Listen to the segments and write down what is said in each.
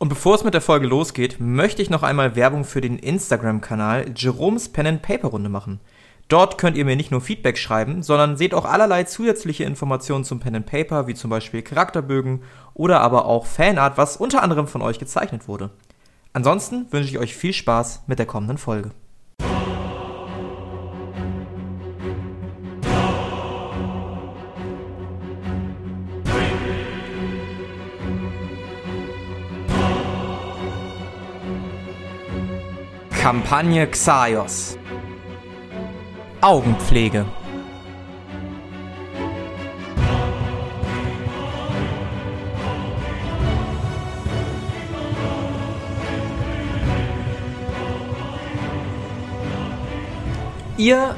Und bevor es mit der Folge losgeht, möchte ich noch einmal Werbung für den Instagram-Kanal Jerome's Pen and Paper Runde machen. Dort könnt ihr mir nicht nur Feedback schreiben, sondern seht auch allerlei zusätzliche Informationen zum Pen and Paper, wie zum Beispiel Charakterbögen oder aber auch Fanart, was unter anderem von euch gezeichnet wurde. Ansonsten wünsche ich euch viel Spaß mit der kommenden Folge. Kampagne Xaios Augenpflege Ihr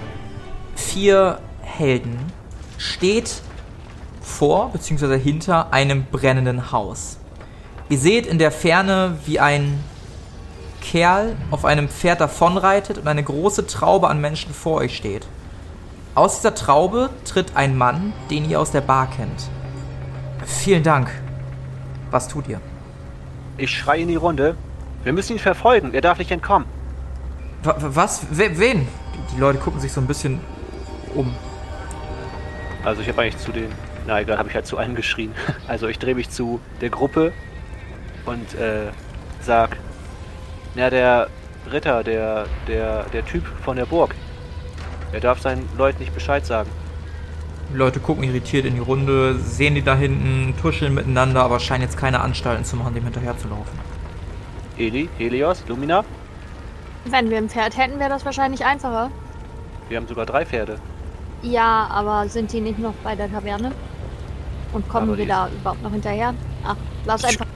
vier Helden steht vor bzw. hinter einem brennenden Haus. Ihr seht in der Ferne, wie ein Kerl auf einem Pferd davonreitet und eine große Traube an Menschen vor euch steht. Aus dieser Traube tritt ein Mann, den ihr aus der Bar kennt. Vielen Dank. Was tut ihr? Ich schreie in die Runde. Wir müssen ihn verfolgen. Er darf nicht entkommen. Was? We wen? Die Leute gucken sich so ein bisschen um. Also ich habe eigentlich zu den... Na egal, habe ich halt zu einem geschrien. Also ich drehe mich zu der Gruppe und äh, sag... Na, der Ritter, der, der, der Typ von der Burg. Er darf seinen Leuten nicht Bescheid sagen. Die Leute gucken irritiert in die Runde, sehen die da hinten, tuscheln miteinander, aber scheinen jetzt keine Anstalten zu machen, dem hinterherzulaufen. Heli, Helios, Lumina? Wenn wir ein Pferd hätten, wäre das wahrscheinlich einfacher. Wir haben sogar drei Pferde. Ja, aber sind die nicht noch bei der Taverne? Und kommen Aber wir die- da überhaupt noch hinterher? Ach, lass einfach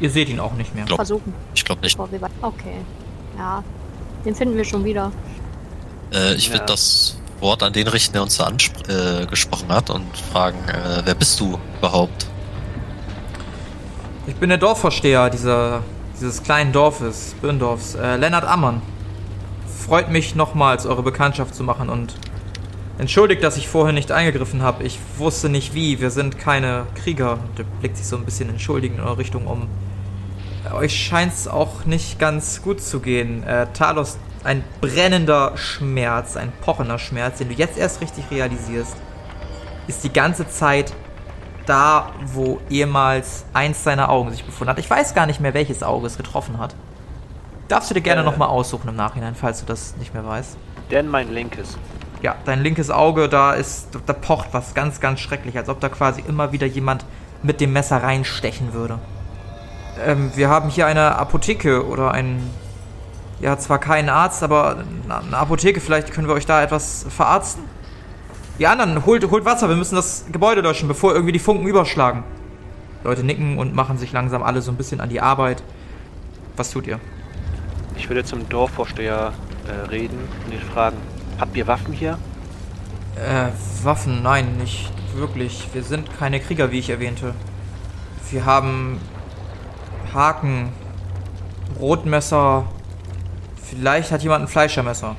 Ihr seht ihn auch nicht mehr. Glaub- versuchen, Ich glaube nicht. Okay. Ja, den finden wir schon wieder. Äh, ich Ja. würde das Wort an den richten, der uns da angesprochen äh, gesprochen hat und fragen, äh, wer bist du überhaupt? Ich bin der Dorfvorsteher dieser, dieses kleinen Dorfes, Birndorfs, äh, Lennart Ammann. Freut mich nochmals, eure Bekanntschaft zu machen und entschuldigt, dass ich vorher nicht eingegriffen habe. Ich wusste nicht wie, wir sind keine Krieger. Und er blickt sich so ein bisschen entschuldigend in eure Richtung um. Euch scheint's auch nicht ganz gut zu gehen. Äh, Talos, ein brennender Schmerz, ein pochender Schmerz, den du jetzt erst richtig realisierst, ist die ganze Zeit da, wo ehemals eins seiner Augen sich befunden hat. Ich weiß gar nicht mehr, welches Auge es getroffen hat. Darfst du dir gerne Äh. nochmal aussuchen im Nachhinein, falls du das nicht mehr weißt. Denn mein linkes. Ja, dein linkes Auge, da ist, da pocht was ganz, ganz schrecklich, als ob da quasi immer wieder jemand mit dem Messer reinstechen würde. Ähm, wir haben hier eine Apotheke oder ein, ja, zwar keinen Arzt, aber eine Apotheke, vielleicht können wir euch da etwas verarzten? Die anderen, holt, holt Wasser, wir müssen das Gebäude löschen, bevor irgendwie die Funken überschlagen. Leute nicken und machen sich langsam alle so ein bisschen an die Arbeit. Was tut ihr? Ich würde zum Dorfvorsteher äh, reden und ihn fragen, habt ihr Waffen hier? Äh, Waffen, nein, nicht wirklich. Wir sind keine Krieger, wie ich erwähnte. Wir haben Haken, Rotmesser. Vielleicht hat jemand ein Fleischermesser.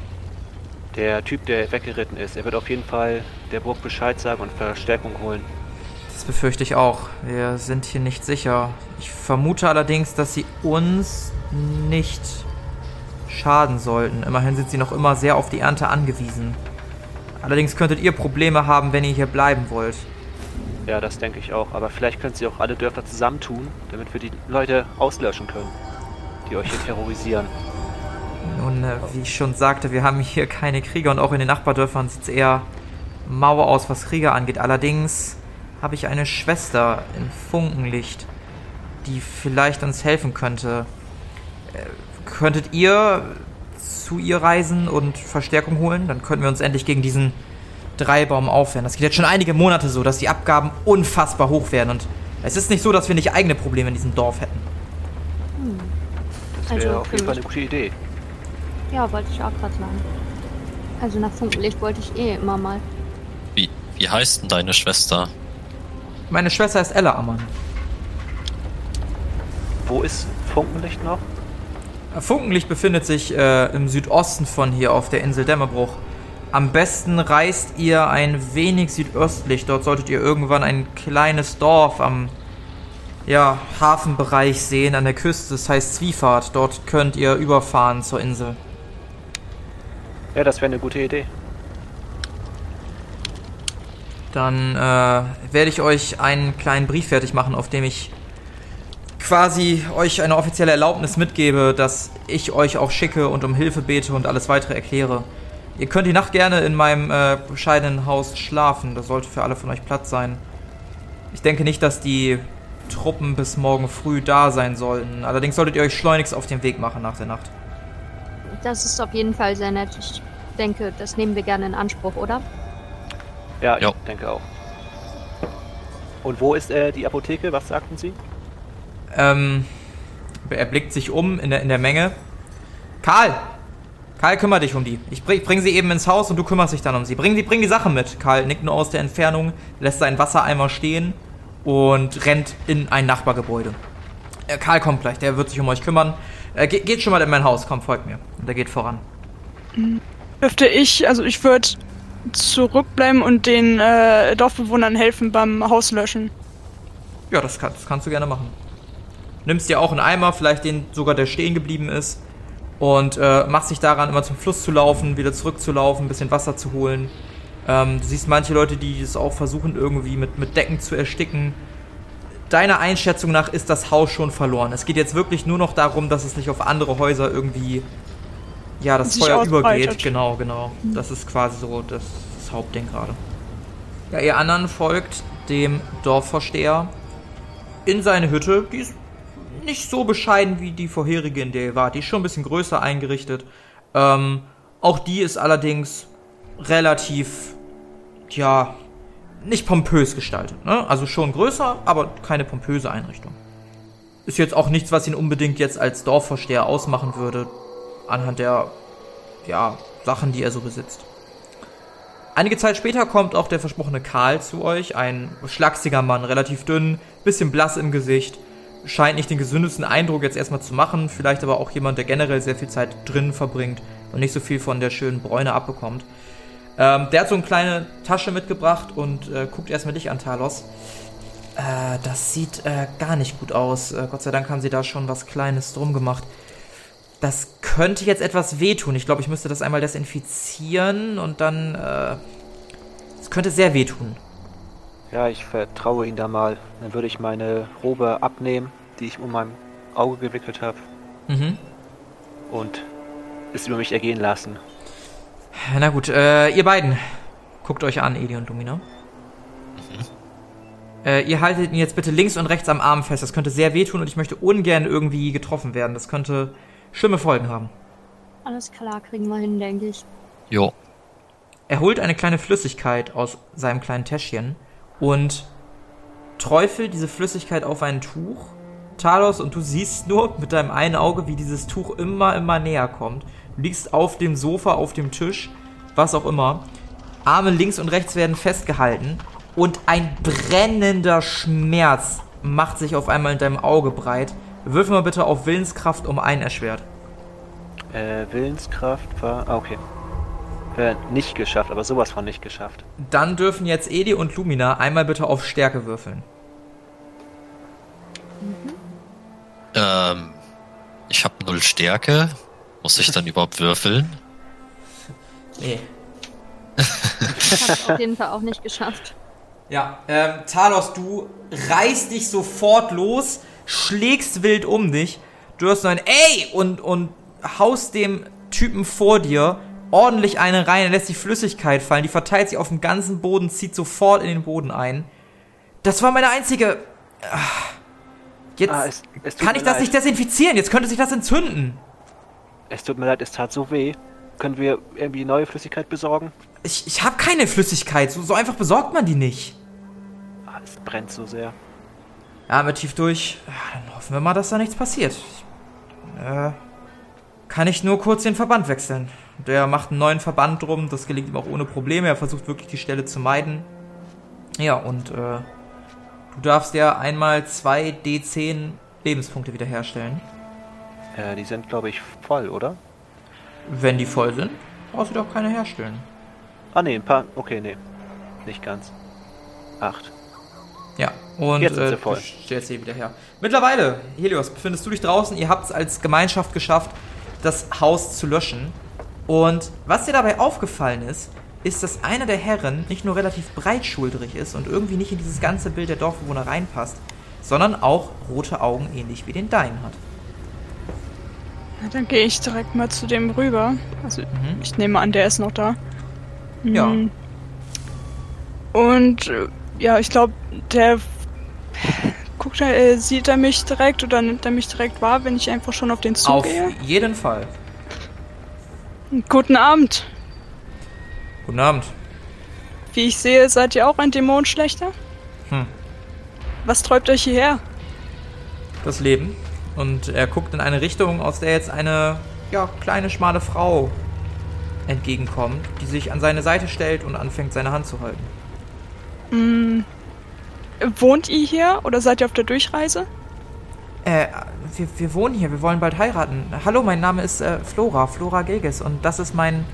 Der Typ, der weggeritten ist, er wird auf jeden Fall der Burg Bescheid sagen und Verstärkung holen. Das befürchte ich auch. Wir sind hier nicht sicher. Ich vermute allerdings, dass sie uns nicht schaden sollten. Immerhin sind sie noch immer sehr auf die Ernte angewiesen. Allerdings könntet ihr Probleme haben, wenn ihr hier bleiben wollt. Ja, das denke ich auch. Aber vielleicht können sie auch alle Dörfer zusammentun, damit wir die Leute auslöschen können, die euch hier terrorisieren. Nun, äh, wie ich schon sagte, wir haben hier keine Krieger und auch in den Nachbardörfern sieht es eher mau aus, was Krieger angeht. Allerdings habe ich eine Schwester in Funkenlicht, die vielleicht uns helfen könnte. Äh, könntet ihr zu ihr reisen und Verstärkung holen? Dann könnten wir uns endlich gegen diesen Dreibaum aufwehren. Das geht jetzt schon einige Monate so, dass die Abgaben unfassbar hoch werden und es ist nicht so, dass wir nicht eigene Probleme in diesem Dorf hätten. Das wäre Also, auf jeden Fall eine gute Idee. Ja, wollte ich auch gerade sagen. Also nach Funkenlicht wollte ich eh immer mal. Wie, wie heißt denn deine Schwester? Meine Schwester ist Ella Ammann. Wo ist Funkenlicht noch? Funkenlicht befindet sich äh, im Südosten von hier auf der Insel Dämmerbruch. Am besten reist ihr ein wenig südöstlich. Dort solltet ihr irgendwann ein kleines Dorf am ja, Hafenbereich sehen an der Küste. Das heißt Zwiefahrt. Dort könnt ihr überfahren zur Insel. Ja, das wäre eine gute Idee. Dann äh, werde ich euch einen kleinen Brief fertig machen, auf dem ich quasi euch eine offizielle Erlaubnis mitgebe, dass ich euch auch schicke und um Hilfe bete und alles weitere erkläre. Ihr könnt die Nacht gerne in meinem äh, bescheidenen Haus schlafen. Da sollte für alle von euch Platz sein. Ich denke nicht, dass die Truppen bis morgen früh da sein sollten. Allerdings solltet ihr euch schleunigst auf den Weg machen nach der Nacht. Das ist auf jeden Fall sehr nett. Ich denke, das nehmen wir gerne in Anspruch, oder? Ja, ich Jo. denke auch. Und wo ist äh, die Apotheke? Was sagten Sie? Ähm, er blickt sich um in der, in der Menge. Karl! Karl, kümmere dich um die. Ich bring, bring sie eben ins Haus und du kümmerst dich dann um sie. Bring die, bring die Sachen mit. Karl nickt nur aus der Entfernung, lässt seinen Wassereimer stehen und rennt in ein Nachbargebäude. Äh, Karl kommt gleich, der wird sich um euch kümmern. Äh, ge geht schon mal in mein Haus, komm, folgt mir. Und er geht voran. Dürfte ich, also ich würde zurückbleiben und den äh, Dorfbewohnern helfen beim Hauslöschen. Ja, das, kann, das kannst du gerne machen. Nimmst dir auch einen Eimer, vielleicht den sogar, der stehen geblieben ist. Und äh, machst dich daran, immer zum Fluss zu laufen, wieder zurückzulaufen, ein bisschen Wasser zu holen. Ähm, du siehst manche Leute, die es auch versuchen, irgendwie mit, mit Decken zu ersticken. Deiner Einschätzung nach ist das Haus schon verloren. Es geht jetzt wirklich nur noch darum, dass es nicht auf andere Häuser irgendwie, ja, das Sich Feuer ausbreitet. übergeht. Genau, genau. Das ist quasi so das, das Hauptding gerade. Ja, ihr anderen folgt dem Dorfvorsteher in seine Hütte. Die ist nicht so bescheiden wie die vorherige, in der ihr wart. Die ist schon ein bisschen größer eingerichtet. Ähm, auch die ist allerdings relativ, ja, nicht pompös gestaltet. Ne? Also schon größer, aber keine pompöse Einrichtung. Ist jetzt auch nichts, was ihn unbedingt jetzt als Dorfvorsteher ausmachen würde, anhand der, ja, Sachen, die er so besitzt. Einige Zeit später kommt auch der versprochene Karl zu euch, ein schlachsiger Mann, relativ dünn, bisschen blass im Gesicht, scheint nicht den gesündesten Eindruck jetzt erstmal zu machen, vielleicht aber auch jemand, der generell sehr viel Zeit drinnen verbringt und nicht so viel von der schönen Bräune abbekommt. Ähm, der hat so eine kleine Tasche mitgebracht und äh, guckt erstmal dich an, Talos. Äh, das sieht äh, gar nicht gut aus. Äh, Gott sei Dank haben sie da schon was Kleines drum gemacht. Das könnte jetzt etwas wehtun. Ich glaube, ich müsste das einmal desinfizieren und dann. Äh, es könnte sehr wehtun. Ja, ich vertraue Ihnen da mal. Dann würde ich meine Robe abnehmen, die ich um mein Auge gewickelt habe, Mhm. und es über mich ergehen lassen. Na gut, äh, ihr beiden. Guckt euch an, Eli und Lumina. Äh, ihr haltet ihn jetzt bitte links und rechts am Arm fest. Das könnte sehr wehtun und ich möchte ungern irgendwie getroffen werden. Das könnte schlimme Folgen haben. Alles klar, kriegen wir hin, denke ich. Jo. Er holt eine kleine Flüssigkeit aus seinem kleinen Täschchen und träufelt diese Flüssigkeit auf ein Tuch. Talos, und du siehst nur mit deinem einen Auge, wie dieses Tuch immer, immer näher kommt. Du liegst auf dem Sofa, auf dem Tisch, was auch immer. Arme links und rechts werden festgehalten und ein brennender Schmerz macht sich auf einmal in deinem Auge breit. Würfel mal bitte auf Willenskraft um einen erschwert. Äh, Willenskraft war. Ah, okay. Äh, nicht geschafft, aber sowas von nicht geschafft. Dann dürfen jetzt Edi und Lumina einmal bitte auf Stärke würfeln. Ähm, ich habe null Stärke. Muss ich dann überhaupt würfeln? Nee. Ich hab's auf jeden Fall auch nicht geschafft. Ja, ähm, Talos, du reißt dich sofort los, schlägst wild um dich. Du hörst nur ein Ey und, und haust dem Typen vor dir ordentlich eine rein. Er lässt die Flüssigkeit fallen, die verteilt sich auf dem ganzen Boden, zieht sofort in den Boden ein. Das war meine einzige. Ah. Jetzt Ah, es- es kann ich das leid. nicht desinfizieren. Jetzt könnte sich das entzünden. Es tut mir leid, es tat so weh. Können wir irgendwie neue Flüssigkeit besorgen? Ich, ich habe keine Flüssigkeit. So, so einfach besorgt man die nicht. Ah, es brennt so sehr. Ja, wir tief durch. Ja, Dann hoffen wir mal, dass da nichts passiert. Äh, kann ich nur kurz den Verband wechseln. Der macht einen neuen Verband drum. Das gelingt ihm auch ohne Probleme. Er versucht wirklich die Stelle zu meiden. Ja, und äh, du darfst ja einmal zwei D10 Lebenspunkte wiederherstellen. Äh, die sind, glaube ich, voll, oder? Wenn die voll sind, brauchst du doch keine herstellen. Ah, nee, ein paar. Okay, nee. Nicht ganz. Acht. Ja, und Jetzt sind sie äh, voll. du stellst sie wieder her. Mittlerweile, Helios, befindest du dich draußen. Ihr habt es als Gemeinschaft geschafft, das Haus zu löschen. Und was dir dabei aufgefallen ist, ist, dass einer der Herren nicht nur relativ breitschultrig ist und irgendwie nicht in dieses ganze Bild der Dorfbewohner reinpasst, sondern auch rote Augen ähnlich wie den deinen hat. Na, dann gehe ich direkt mal zu dem rüber. Also, Mhm. ich nehme an, der ist noch da. Ja. Mm. Und äh, ja, ich glaube, der guckt äh, sieht er mich direkt oder nimmt er mich direkt wahr, wenn ich einfach schon auf den Zug Auf gehe? jeden Fall. Guten Abend. Guten Abend. Wie ich sehe, seid ihr auch ein Dämonenschlechter? Hm. Was träubt euch hierher? das Leben. Und er guckt in eine Richtung, aus der jetzt eine ja, kleine, schmale Frau entgegenkommt, die sich an seine Seite stellt und anfängt, seine Hand zu halten. Mm, wohnt ihr hier oder seid ihr auf der Durchreise? Äh, wir, wir wohnen hier, wir wollen bald heiraten. Hallo, mein Name ist äh, Flora, Flora Gilges. Und das ist mein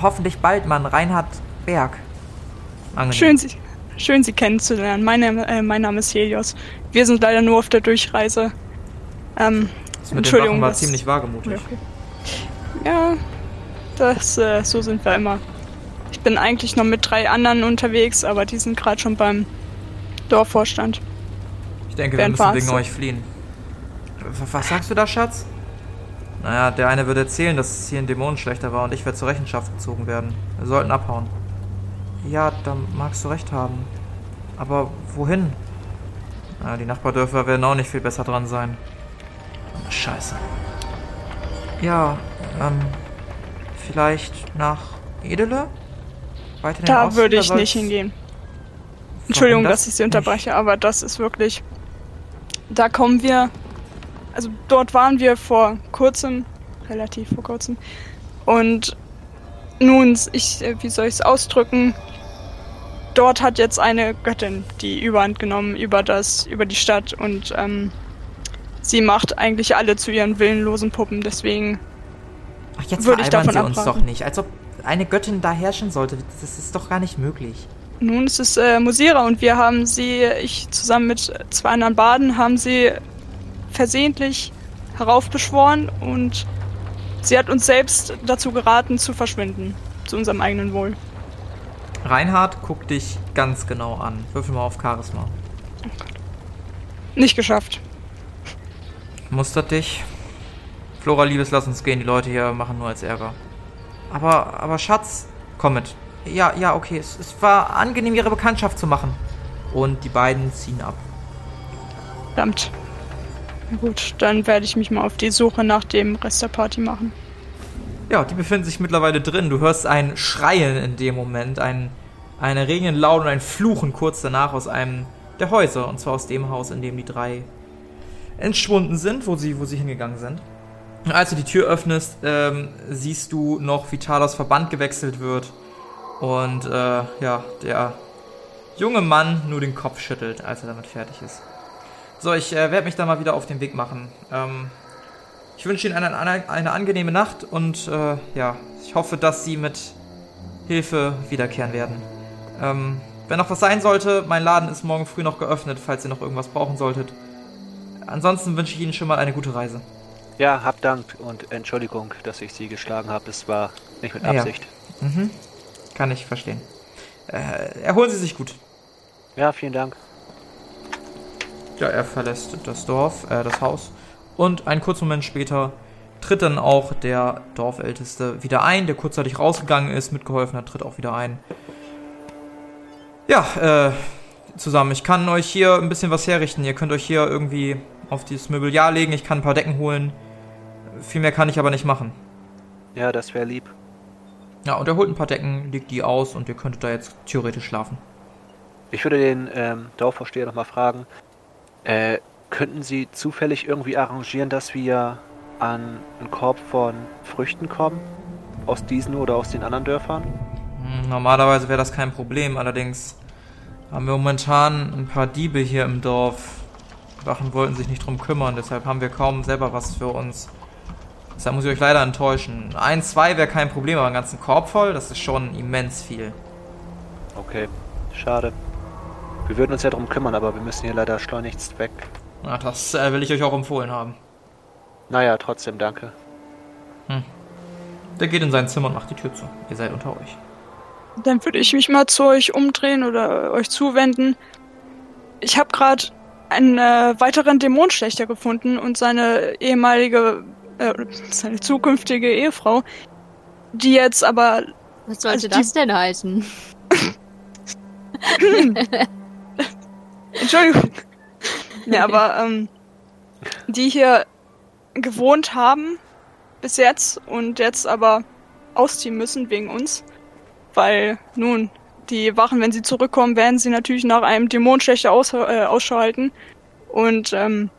hoffentlich bald Mann, Reinhard Berg. Angenehm. Schön, Sie, schön, Sie kennenzulernen. Mein Name, äh, mein Name ist Helios. Wir sind leider nur auf der Durchreise. Ähm, Das mit den Entschuldigung, Wachen war was- ziemlich wagemutig. okay. Ja, das, äh, so sind wir immer. Ich bin eigentlich noch mit drei anderen unterwegs, aber die sind gerade schon beim Dorfvorstand. Ich denke, wir Während müssen wegen euch fliehen. Was sagst du da, Schatz? Naja, der eine wird erzählen, dass es hier ein Dämonenschlechter war und ich werde zur Rechenschaft gezogen werden. Wir sollten abhauen. Ja, da magst du recht haben. Aber wohin? Na, die Nachbardörfer werden auch nicht viel besser dran sein. Scheiße. Ja, ähm, vielleicht nach Edele? Weiter in Da Osten, würde ich nicht hingehen. Entschuldigung, das dass ich Sie nicht? unterbreche, aber das ist wirklich. Da kommen wir. Also dort waren wir vor kurzem, relativ vor kurzem. Und nun, ich, äh, wie soll ich es ausdrücken? Dort hat jetzt eine Göttin die Überhand genommen über das, über die Stadt und ähm, sie macht eigentlich alle zu ihren willenlosen Puppen. Deswegen Ach, jetzt Würde ich davon sie uns doch nicht. Als ob eine Göttin da herrschen sollte. Das ist doch gar nicht möglich. Nun ist es äh, Musira und wir haben sie, ich zusammen mit zwei anderen Baden, haben sie versehentlich heraufbeschworen und sie hat uns selbst dazu geraten, zu verschwinden. Zu unserem eigenen Wohl. Reinhard guckt dich ganz genau an. Würfel mal auf Charisma. Nicht geschafft. Mustert dich. Flora, Liebes, lass uns gehen. Die Leute hier machen nur als Ärger. Aber, aber Schatz, komm mit. Ja, ja, okay. Es, es war angenehm, ihre Bekanntschaft zu machen. Und die beiden ziehen ab. Verdammt. Na gut, dann werde ich mich mal auf die Suche nach dem Rest der Party machen. Ja, die befinden sich mittlerweile drin. Du hörst ein Schreien in dem Moment, ein, ein Erregen laut und ein Fluchen kurz danach aus einem der Häuser. Und zwar aus dem Haus, in dem die drei entschwunden sind, wo sie, wo sie hingegangen sind. Als du die Tür öffnest, ähm, siehst du noch, wie Talos Verband gewechselt wird. Und äh, ja, der junge Mann nur den Kopf schüttelt, als er damit fertig ist. So, ich äh, werde mich da mal wieder auf den Weg machen. Ähm, ich wünsche Ihnen eine, eine, eine angenehme Nacht und äh, ja, ich hoffe, dass Sie mit Hilfe wiederkehren werden. Ähm, wenn noch was sein sollte, mein Laden ist morgen früh noch geöffnet, falls ihr noch irgendwas brauchen solltet. Ansonsten wünsche ich Ihnen schon mal eine gute Reise. Ja, hab Dank und Entschuldigung, dass ich Sie geschlagen habe. Es war nicht mit Ja. Absicht. Mhm. Kann ich verstehen. Äh, erholen Sie sich gut. Ja, vielen Dank. Ja, er verlässt das Dorf, äh, das Haus. Und einen kurzen Moment später tritt dann auch der Dorfälteste wieder ein, der kurzzeitig rausgegangen ist, mitgeholfen hat, tritt auch wieder ein. Ja, äh, zusammen. Ich kann euch hier ein bisschen was herrichten. Ihr könnt euch hier irgendwie auf dieses Möbeljahr legen. Ich kann ein paar Decken holen. Viel mehr kann ich aber nicht machen. Ja, das wäre lieb. Ja, und er holt ein paar Decken, legt die aus und ihr könntet da jetzt theoretisch schlafen. Ich würde den ähm, Dorfvorsteher nochmal fragen, äh, könnten Sie zufällig irgendwie arrangieren, dass wir an einen Korb von Früchten kommen? Aus diesen oder aus den anderen Dörfern? Hm, Normalerweise wäre das kein Problem, allerdings haben wir momentan ein paar Diebe hier im Dorf. Die Wachen wollten sich nicht drum kümmern, deshalb haben wir kaum selber was für uns. Deshalb muss ich euch leider enttäuschen. Ein, zwei wäre kein Problem, aber einen ganzen Korb voll, das ist schon immens viel. Okay, schade. Wir würden uns ja darum kümmern, aber wir müssen hier leider schleunigst weg. Na, das äh, will ich euch auch empfohlen haben. Naja, trotzdem danke. Der geht in sein Zimmer und macht die Tür zu. Ihr seid unter euch. Dann würde ich mich mal zu euch umdrehen oder euch zuwenden. Ich habe gerade einen äh, weiteren Dämonenschlechter gefunden und seine ehemalige, äh, seine zukünftige Ehefrau, die jetzt aber, Was sollte Also das denn heißen? Entschuldigung, ja, aber ähm, die hier gewohnt haben bis jetzt und jetzt aber ausziehen müssen wegen uns, weil nun die Wachen, wenn sie zurückkommen, werden sie natürlich nach einem Dämonenschlechter aus, äh, Ausschau halten und ähm,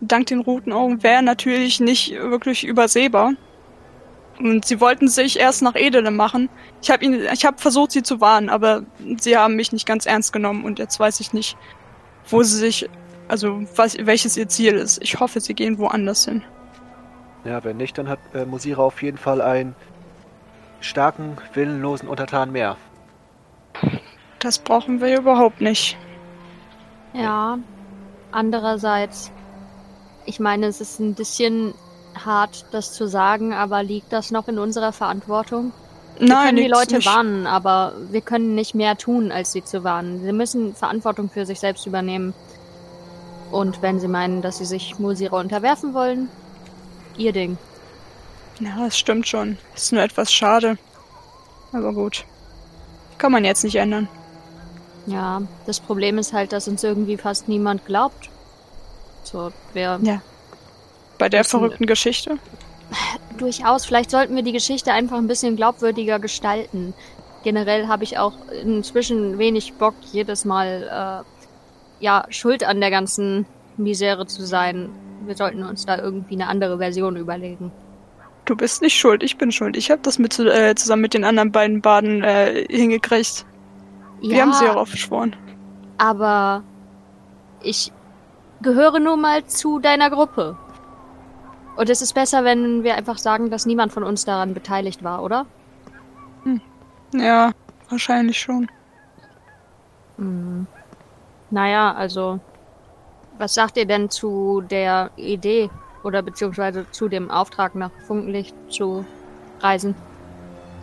dank den Routenaugen wäre natürlich nicht wirklich übersehbar. Und sie wollten sich erst nach Edele machen. Ich habe habe versucht, sie zu warnen, aber sie haben mich nicht ganz ernst genommen und jetzt weiß ich nicht, wo sie sich, also was, welches ihr Ziel ist. Ich hoffe, sie gehen woanders hin. Ja, wenn nicht, dann hat äh, Musira auf jeden Fall einen starken, willenlosen Untertan mehr. Das brauchen wir überhaupt nicht. Ja. Andererseits, ich meine, es ist ein bisschen hart, das zu sagen, aber liegt das noch in unserer Verantwortung? Wir Nein, können die Leute nicht. warnen, aber wir können nicht mehr tun, als sie zu warnen. Sie müssen Verantwortung für sich selbst übernehmen. Und wenn sie meinen, dass sie sich Musira unterwerfen wollen, ihr Ding. Ja, das stimmt schon. Ist nur etwas schade. Aber gut. Kann man jetzt nicht ändern. Ja, das Problem ist halt, dass uns irgendwie fast niemand glaubt. So, wir Ja. Bei der verrückten Geschichte. Durchaus, vielleicht sollten wir die Geschichte einfach ein bisschen glaubwürdiger gestalten. Generell habe ich auch inzwischen wenig Bock, jedes Mal äh, ja schuld an der ganzen Misere zu sein. Wir sollten uns da irgendwie eine andere Version überlegen. Du bist nicht schuld, ich bin schuld. Ich habe das mit, äh, zusammen mit den anderen beiden Baden äh, hingekriegt. Wir haben sie darauf geschworen. aber ich gehöre nun mal zu deiner Gruppe. Und es ist besser, wenn wir einfach sagen, dass niemand von uns daran beteiligt war, oder? Ja, wahrscheinlich schon. Hm. Naja, also, was sagt ihr denn zu der Idee oder beziehungsweise zu dem Auftrag nach Funkenlicht zu reisen?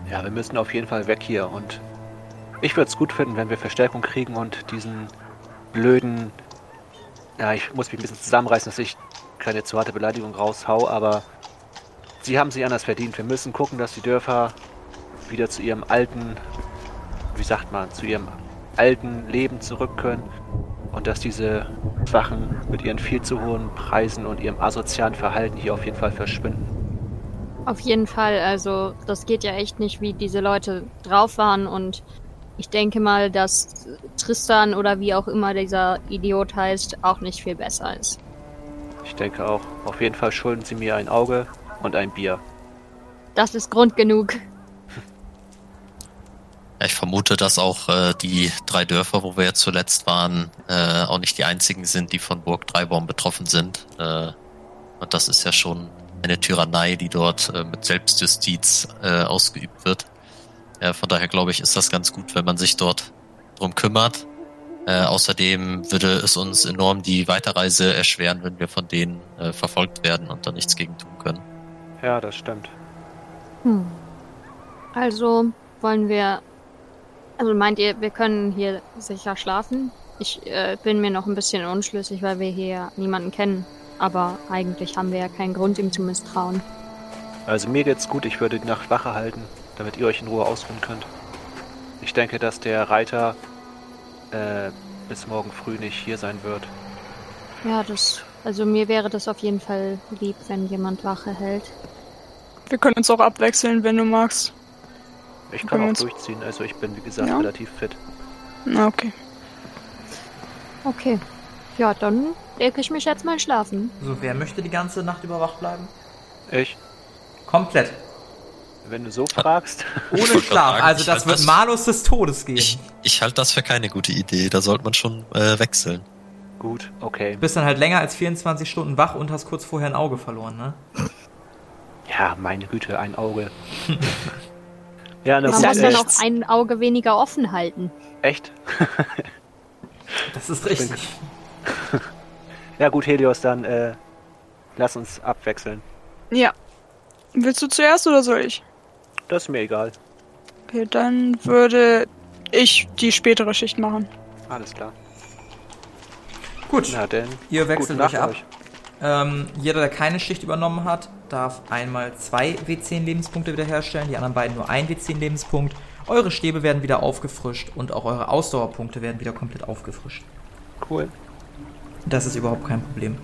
Ja, wir müssen auf jeden Fall weg hier und ich würde es gut finden, wenn wir Verstärkung kriegen und diesen blöden. Ja, ich muss mich ein bisschen zusammenreißen, dass ich keine zu harte Beleidigung raushau, aber sie haben sich anders verdient. Wir müssen gucken, dass die Dörfer wieder zu ihrem alten, wie sagt man, zu ihrem alten Leben zurück können und dass diese Wachen mit ihren viel zu hohen Preisen und ihrem asozialen Verhalten hier auf jeden Fall verschwinden. Auf jeden Fall, also, das geht ja echt nicht, wie diese Leute drauf waren und ich denke mal, dass Tristan oder wie auch immer dieser Idiot heißt, auch nicht viel besser ist. Ich denke auch, auf jeden Fall schulden sie mir ein Auge und ein Bier. Das ist Grund genug. Ich vermute, dass auch äh, die drei Dörfer, wo wir jetzt zuletzt waren, äh, auch nicht die einzigen sind, die von Burg Dreibaum betroffen sind. Äh, und das ist ja schon eine Tyrannei, die dort äh, mit Selbstjustiz äh, ausgeübt wird. Ja, von daher glaube ich, ist das ganz gut, wenn man sich dort drum kümmert. Äh, außerdem würde es uns enorm die Weiterreise erschweren, wenn wir von denen äh, verfolgt werden und da nichts gegen tun können. Ja, das stimmt. Hm. Also wollen wir. Also meint ihr, wir können hier sicher schlafen? Ich äh, bin mir noch ein bisschen unschlüssig, weil wir hier niemanden kennen. Aber eigentlich haben wir ja keinen Grund, ihm zu misstrauen. Also mir geht's gut, ich würde die Nacht Wache halten, damit ihr euch in Ruhe ausruhen könnt. Ich denke, dass der Reiter äh, bis morgen früh nicht hier sein wird. Ja, das. Also mir wäre das auf jeden Fall lieb, wenn jemand Wache hält. Wir können uns auch abwechseln, wenn du magst. Ich kann auch uns- durchziehen, also ich bin wie gesagt Ja. relativ fit. Na, okay. Okay. Ja, dann lege ich mich jetzt mal schlafen. So, wer möchte die ganze Nacht über wach bleiben? Ich, Komplett. Wenn du so fragst, Ohne Schlaf. sagen, Also das wird das- Malus des Todes gehen. Ich, ich halte das für keine gute Idee. Da sollte man schon äh, wechseln. gut, okay. Du bist dann halt länger als 24 Stunden wach und hast kurz vorher ein Auge verloren, ne? Ja, meine Güte, ein Auge. ja, Man gut, muss äh, dann auch ein Auge weniger offen halten. echt? Das ist richtig. Ja gut, Helios, dann äh, lass uns abwechseln. Ja. Willst du zuerst oder soll ich? Das ist mir egal. Okay, dann würde ich die spätere Schicht machen. Alles klar. Gut, Na denn. ihr wechselt gute Nacht euch ab. Ähm, jeder, der keine Schicht übernommen hat, darf einmal zwei W10 Lebenspunkte wiederherstellen, die anderen beiden nur ein W10 Lebenspunkt. Eure Stäbe werden wieder aufgefrischt und auch eure Ausdauerpunkte werden wieder komplett aufgefrischt. Cool. Das ist überhaupt kein Problem.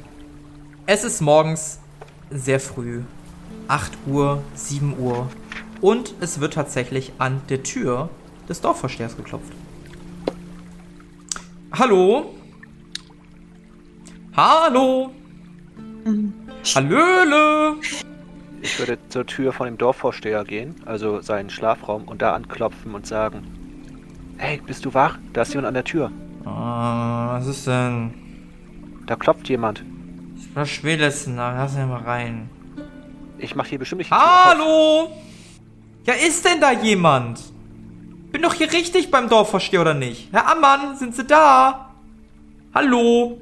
Es ist morgens sehr früh. 8 Uhr, 7 Uhr. Und es wird tatsächlich an der Tür des Dorfvorstehers geklopft. Hallo? Hallo? Hallöle? Ich würde zur Tür von dem Dorfvorsteher gehen, also seinen Schlafraum, und da anklopfen und sagen: Hey, bist du wach? Da ist jemand an der Tür. Ah, was ist denn? Da klopft jemand. Ich war spätestens nach. Lass mich mal rein. Ich mach hier bestimmt nicht Tür auf. Ja, ist denn da jemand? Bin doch hier richtig beim Dorfvorsteher, oder nicht? Herr Ammann, sind Sie da? Hallo?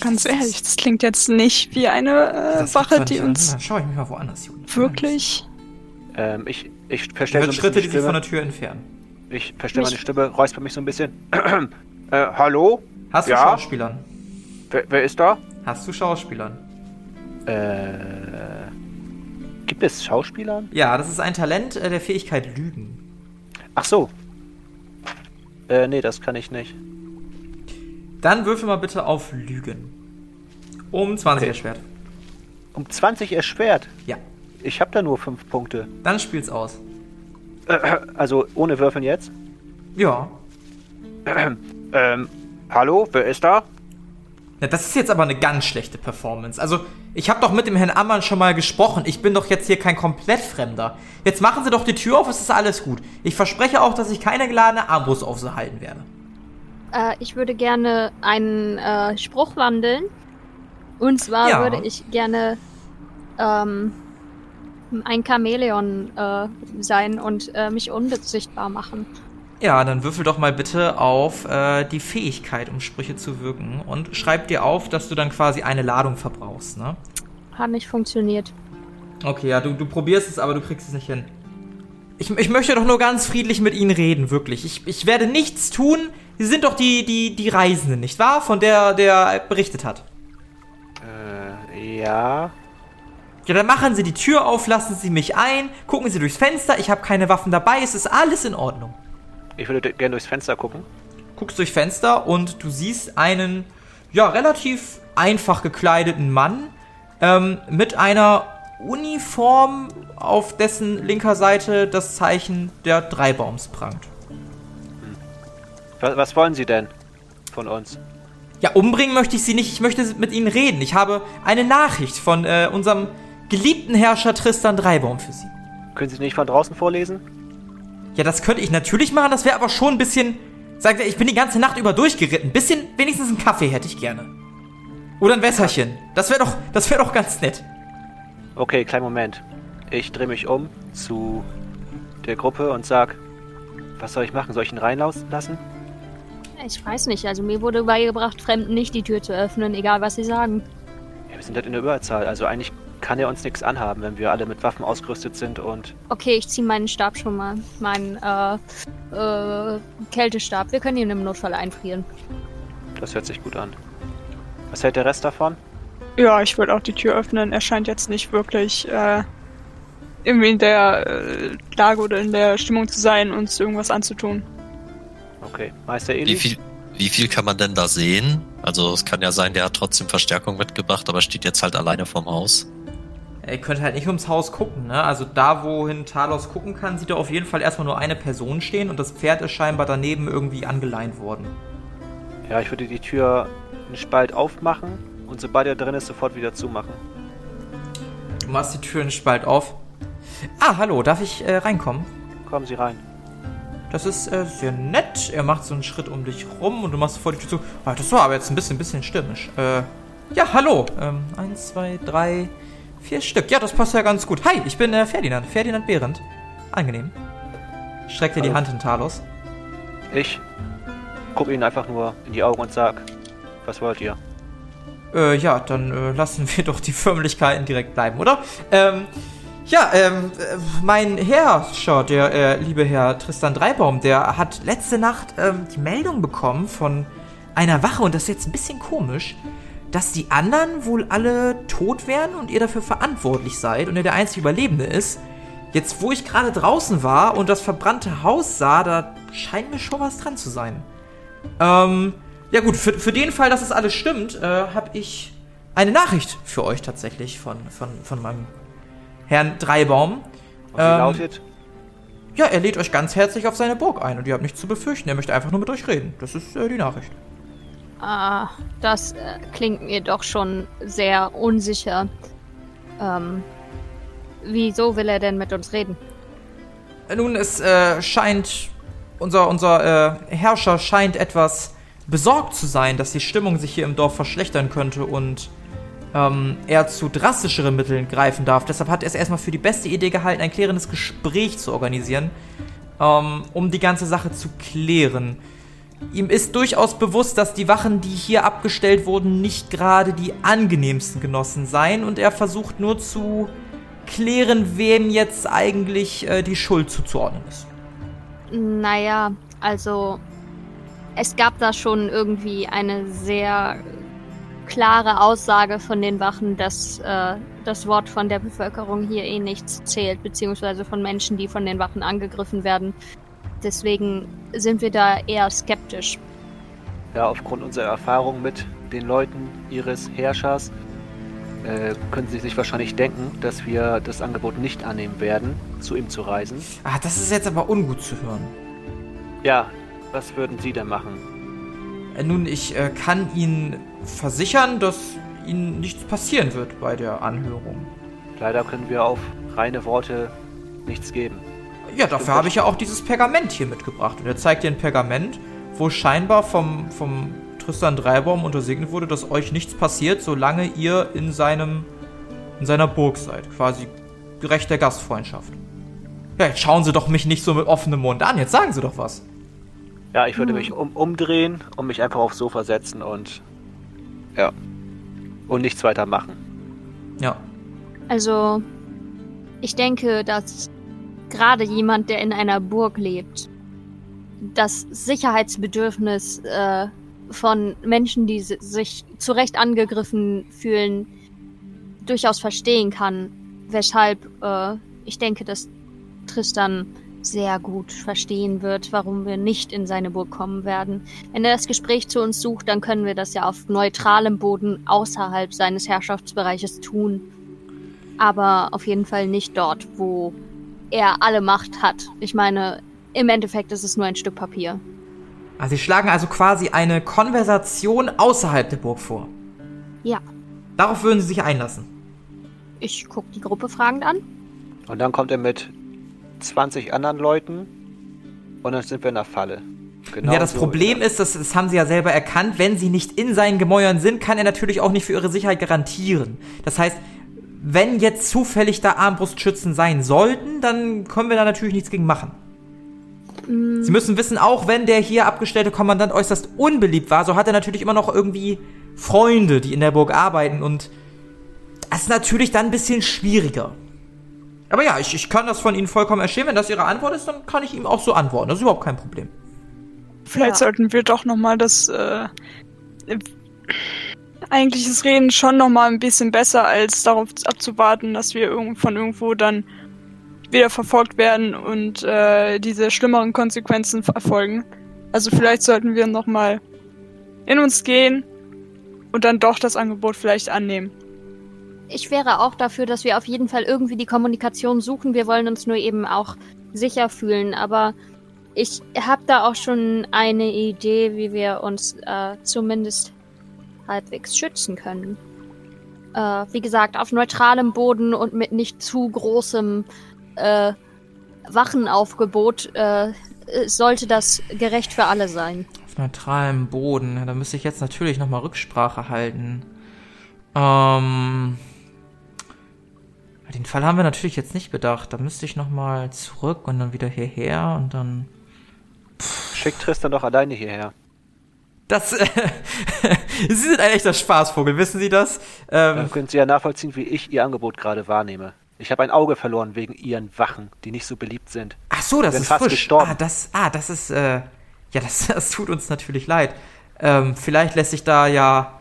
Ganz ehrlich, das klingt jetzt nicht wie eine äh, doch die uns Dann schau ich mich mal woanders hin. wirklich. Ähm, ich, ich Er verstelle so Schritte, die bisschen sich von die der Tür entfernen. Stimme. Ich verstelle meine Stimme, räusper mich so ein bisschen. äh, hallo? Hast du Ja? Schauspielern? Wer, wer ist da? Hast du Schauspielern? Äh. Gibt es Schauspieler? Ja, das ist ein Talent äh, der Fähigkeit Lügen. Ach so. Äh, nee, das kann ich nicht. Dann würfel mal bitte auf Lügen. Um 20 Okay. erschwert. Um 20 erschwert. Ja. Ich habe da nur 5 Punkte. Dann spiel's aus. Also ohne Würfeln jetzt. Ja. Ähm, hallo, wer ist da? Na, das ist jetzt aber eine ganz schlechte Performance. Also, ich habe doch mit dem Herrn Ammann schon mal gesprochen. Ich bin doch jetzt hier kein komplett Fremder. Jetzt machen Sie doch die Tür auf, es ist alles gut. Ich verspreche auch, dass ich keine geladene Armbrust auf Sie halten werde. Äh, ich würde gerne einen äh, Spruch wandeln. Und zwar Ja. würde ich gerne ähm, ein Chamäleon äh, sein und äh, mich unsichtbar machen. Ja, dann würfel doch mal bitte auf äh, die Fähigkeit, um Sprüche zu wirken. Und schreib dir auf, dass du dann quasi eine Ladung verbrauchst, ne? Hat nicht funktioniert. Okay, ja, du, du probierst es, aber du kriegst es nicht hin. Ich, ich möchte doch nur ganz friedlich mit Ihnen reden, wirklich. Ich, ich werde nichts tun. Sie sind doch die, die, die Reisenden, nicht wahr? Von der, der berichtet hat. Äh, ja. Ja, dann machen Sie die Tür auf, lassen Sie mich ein, gucken Sie durchs Fenster, ich habe keine Waffen dabei, es ist alles in Ordnung. Ich würde gerne durchs Fenster gucken. Guckst durchs Fenster und du siehst einen, ja, relativ einfach gekleideten Mann ähm, mit einer Uniform, auf dessen linker Seite das Zeichen der Dreibaums prangt. Was, was wollen Sie denn von uns? Ja, umbringen möchte ich Sie nicht, ich möchte mit Ihnen reden. Ich habe eine Nachricht von äh, unserem geliebten Herrscher Tristan Dreibaum für Sie. Können Sie nicht von draußen vorlesen? Ja, das könnte ich natürlich machen, das wäre aber schon ein bisschen. Sagt er, ich bin die ganze Nacht über durchgeritten. Bisschen, wenigstens einen Kaffee hätte ich gerne. Oder ein Wässerchen. Das wäre doch, das wäre doch ganz nett. Okay, kleinen Moment. Ich drehe mich um zu der Gruppe und sag, was soll ich machen? Soll ich ihn reinlassen? Ich weiß nicht, also mir wurde beigebracht, Fremden nicht die Tür zu öffnen, egal was sie sagen. Ja, wir sind halt in der Überzahl, also eigentlich kann er uns nichts anhaben, wenn wir alle mit Waffen ausgerüstet sind und Okay, ich ziehe meinen Stab schon mal. Meinen äh, äh, Kältestab. Wir können ihn im Notfall einfrieren. das hört sich gut an. Was hält der Rest davon? Ja, ich würde auch die Tür öffnen. Er scheint jetzt nicht wirklich äh, irgendwie in der äh, Lage oder in der Stimmung zu sein, uns irgendwas anzutun. Okay, Meister Eli? Wie viel, wie viel kann man denn da sehen? Also es kann ja sein, der hat trotzdem Verstärkung mitgebracht, aber steht jetzt halt alleine vorm Haus. Ihr könnt halt nicht ums Haus gucken, ne? Also da, wohin Talos gucken kann, sieht er auf jeden Fall erstmal nur eine Person stehen und das Pferd ist scheinbar daneben irgendwie angeleint worden. Ja, ich würde die Tür einen Spalt aufmachen und sobald er drin ist, sofort wieder zumachen. Du machst die Tür einen Spalt auf. Ah, hallo, darf ich äh, reinkommen? Kommen Sie rein. Das ist äh, sehr nett. Er macht so einen Schritt um dich rum und du machst vor die Tür zu. Ah, das war aber jetzt ein bisschen, bisschen stürmisch. Äh, ja, hallo. Ähm, eins, zwei, drei, vier Stück. Ja, das passt ja ganz gut. Hi, ich bin äh, Ferdinand. Ferdinand Behrendt. Angenehm. Streck dir die. Hand hin, Talos. Ich gucke ihnen einfach nur in die Augen und sag, was wollt ihr? Äh, ja, dann äh, lassen wir doch die Förmlichkeiten direkt bleiben, oder? Ähm, ja, ähm, äh, mein Herrscher, der äh, liebe Herr Tristan Dreibaum, der hat letzte Nacht ähm, die Meldung bekommen von einer Wache, und das ist jetzt ein bisschen komisch, dass die anderen wohl alle tot wären und ihr dafür verantwortlich seid und er der einzige Überlebende ist. Jetzt, wo ich gerade draußen war und das verbrannte Haus sah, da scheint mir schon was dran zu sein. Ähm, ja gut, für, für den Fall, dass es alles stimmt, äh, habe ich eine Nachricht für euch tatsächlich von, von, von meinem Herrn Dreibaum. Und ähm, lautet? Ja, er lädt euch ganz herzlich auf seine Burg ein und ihr habt nichts zu befürchten. Er möchte einfach nur mit euch reden. Das ist äh, die Nachricht. Ah, das äh, klingt mir doch schon sehr unsicher. Ähm, wieso will er denn mit uns reden? Nun, es äh, scheint, unser, unser äh, Herrscher scheint etwas besorgt zu sein, dass die Stimmung sich hier im Dorf verschlechtern könnte und ähm, er zu drastischeren Mitteln greifen darf. Deshalb hat er es erstmal für die beste Idee gehalten, ein klärendes Gespräch zu organisieren, ähm, um die ganze Sache zu klären. Ihm ist durchaus bewusst, dass die Wachen, die hier abgestellt wurden, nicht gerade die angenehmsten Genossen seien und er versucht nur zu klären, wem jetzt eigentlich äh, die Schuld zuzuordnen ist. Naja, also es gab da schon irgendwie eine sehr klare Aussage von den Wachen, dass äh, das Wort von der Bevölkerung hier eh nichts zählt, beziehungsweise von Menschen, die von den Wachen angegriffen werden. Deswegen sind wir da eher skeptisch. Ja, aufgrund unserer Erfahrung mit den Leuten ihres Herrschers äh, können Sie sich wahrscheinlich denken, dass wir das Angebot nicht annehmen werden, zu ihm zu reisen. Ah, das ist jetzt aber ungut zu hören. Ja, was würden Sie denn machen? Äh, nun, ich äh, kann Ihnen versichern, dass Ihnen nichts passieren wird bei der Anhörung. Leider können wir auf reine Worte nichts geben. Ja, dafür habe ich ja auch dieses Pergament hier mitgebracht. Und er zeigt dir ein Pergament, wo scheinbar vom, vom Tristan Dreibaum untersegnet wurde, dass euch nichts passiert, solange ihr in seinem in seiner Burg seid. Quasi gerecht der Gastfreundschaft. Ja, jetzt schauen Sie doch mich nicht so mit offenem Mund an. Jetzt sagen Sie doch was. Ja, ich würde hm. mich um, umdrehen und mich einfach aufs Sofa setzen und ja. Und nichts weiter machen. Ja. Also, ich denke, dass gerade jemand, der in einer Burg lebt, das Sicherheitsbedürfnis äh, von Menschen, die sich zu Recht angegriffen fühlen, durchaus verstehen kann. Weshalb äh, ich denke, dass Tristan sehr gut verstehen wird, warum wir nicht in seine Burg kommen werden. Wenn er das Gespräch zu uns sucht, dann können wir das ja auf neutralem Boden außerhalb seines Herrschaftsbereiches tun. Aber auf jeden Fall nicht dort, wo er alle Macht hat. Ich meine, im Endeffekt ist es nur ein Stück Papier. Also Sie schlagen also quasi eine Konversation außerhalb der Burg vor. Ja. Darauf würden Sie sich einlassen. Ich gucke die Gruppe fragend an. Und dann kommt er mit 20 anderen Leuten und dann sind wir in der Falle. Genau ja, das so Problem ist, das, das haben sie ja selber erkannt, wenn sie nicht in seinen Gemäuern sind, kann er natürlich auch nicht für ihre Sicherheit garantieren. Das heißt, wenn jetzt zufällig da Armbrustschützen sein sollten, dann können wir da natürlich nichts gegen machen. Mm. Sie müssen wissen, auch wenn der hier abgestellte Kommandant äußerst unbeliebt war, so hat er natürlich immer noch irgendwie Freunde, die in der Burg arbeiten und das ist natürlich dann ein bisschen schwieriger. Aber ja, ich, ich kann das von Ihnen vollkommen erstehen. Wenn das Ihre Antwort ist, dann kann ich ihm auch so antworten. Das ist überhaupt kein Problem. Vielleicht ja. sollten wir doch nochmal das äh, eigentliches Reden schon nochmal ein bisschen besser, als darauf abzuwarten, dass wir von irgendwo dann wieder verfolgt werden und äh, diese schlimmeren Konsequenzen erfolgen. Also vielleicht sollten wir nochmal in uns gehen und dann doch das Angebot vielleicht annehmen. Ich wäre auch dafür, dass wir auf jeden Fall irgendwie die Kommunikation suchen. Wir wollen uns nur eben auch sicher fühlen. Aber ich habe da auch schon eine Idee, wie wir uns äh, zumindest halbwegs schützen können. Äh, wie gesagt, auf neutralem Boden und mit nicht zu großem äh, Wachenaufgebot äh, sollte das gerecht für alle sein. Auf neutralem Boden, da müsste ich jetzt natürlich nochmal Rücksprache halten. Ähm, den Fall haben wir natürlich jetzt nicht bedacht. Da müsste ich nochmal zurück und dann wieder hierher und dann. Pff. Schick Tristan doch alleine hierher. Das, äh, Sie sind ein echter Spaßvogel, wissen Sie das? Ähm, Dann können Sie ja nachvollziehen, wie ich Ihr Angebot gerade wahrnehme. Ich habe ein Auge verloren wegen Ihren Wachen, die nicht so beliebt sind. ach so, das bin ist fast frisch. gestorben. Ah, das, ah, das ist, äh, ja, das, das tut uns natürlich leid. Ähm, vielleicht lässt sich da ja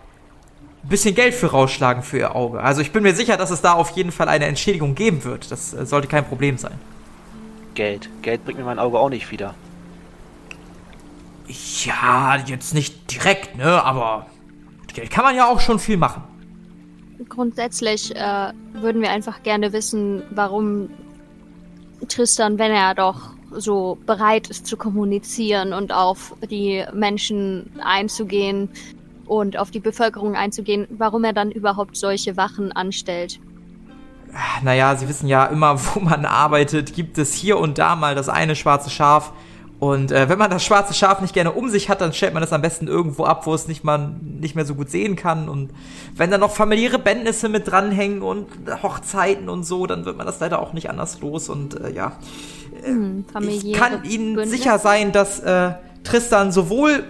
ein bisschen Geld für rausschlagen für Ihr Auge. Also ich bin mir sicher, dass es da auf jeden Fall eine Entschädigung geben wird. Das äh, sollte kein Problem sein. Geld. Geld bringt mir mein Auge auch nicht wieder. Ja, jetzt nicht direkt, ne, aber mit Geld kann man ja auch schon viel machen. Grundsätzlich äh, würden wir einfach gerne wissen, warum Tristan, wenn er doch so bereit ist zu kommunizieren und auf die Menschen einzugehen und auf die Bevölkerung einzugehen, warum er dann überhaupt solche Wachen anstellt. Naja, Sie wissen ja immer, wo man arbeitet, gibt es hier und da mal das eine schwarze Schaf. Und äh, wenn man das schwarze Schaf nicht gerne um sich hat, dann stellt man das am besten irgendwo ab, wo es nicht mal nicht mehr so gut sehen kann. Und wenn dann noch familiäre Bändnisse mit dranhängen und Hochzeiten und so, dann wird man das leider auch nicht anders los. Und äh, ja, Hm, ich kann Ihnen Bündnisse. sicher sein, dass äh, Tristan sowohl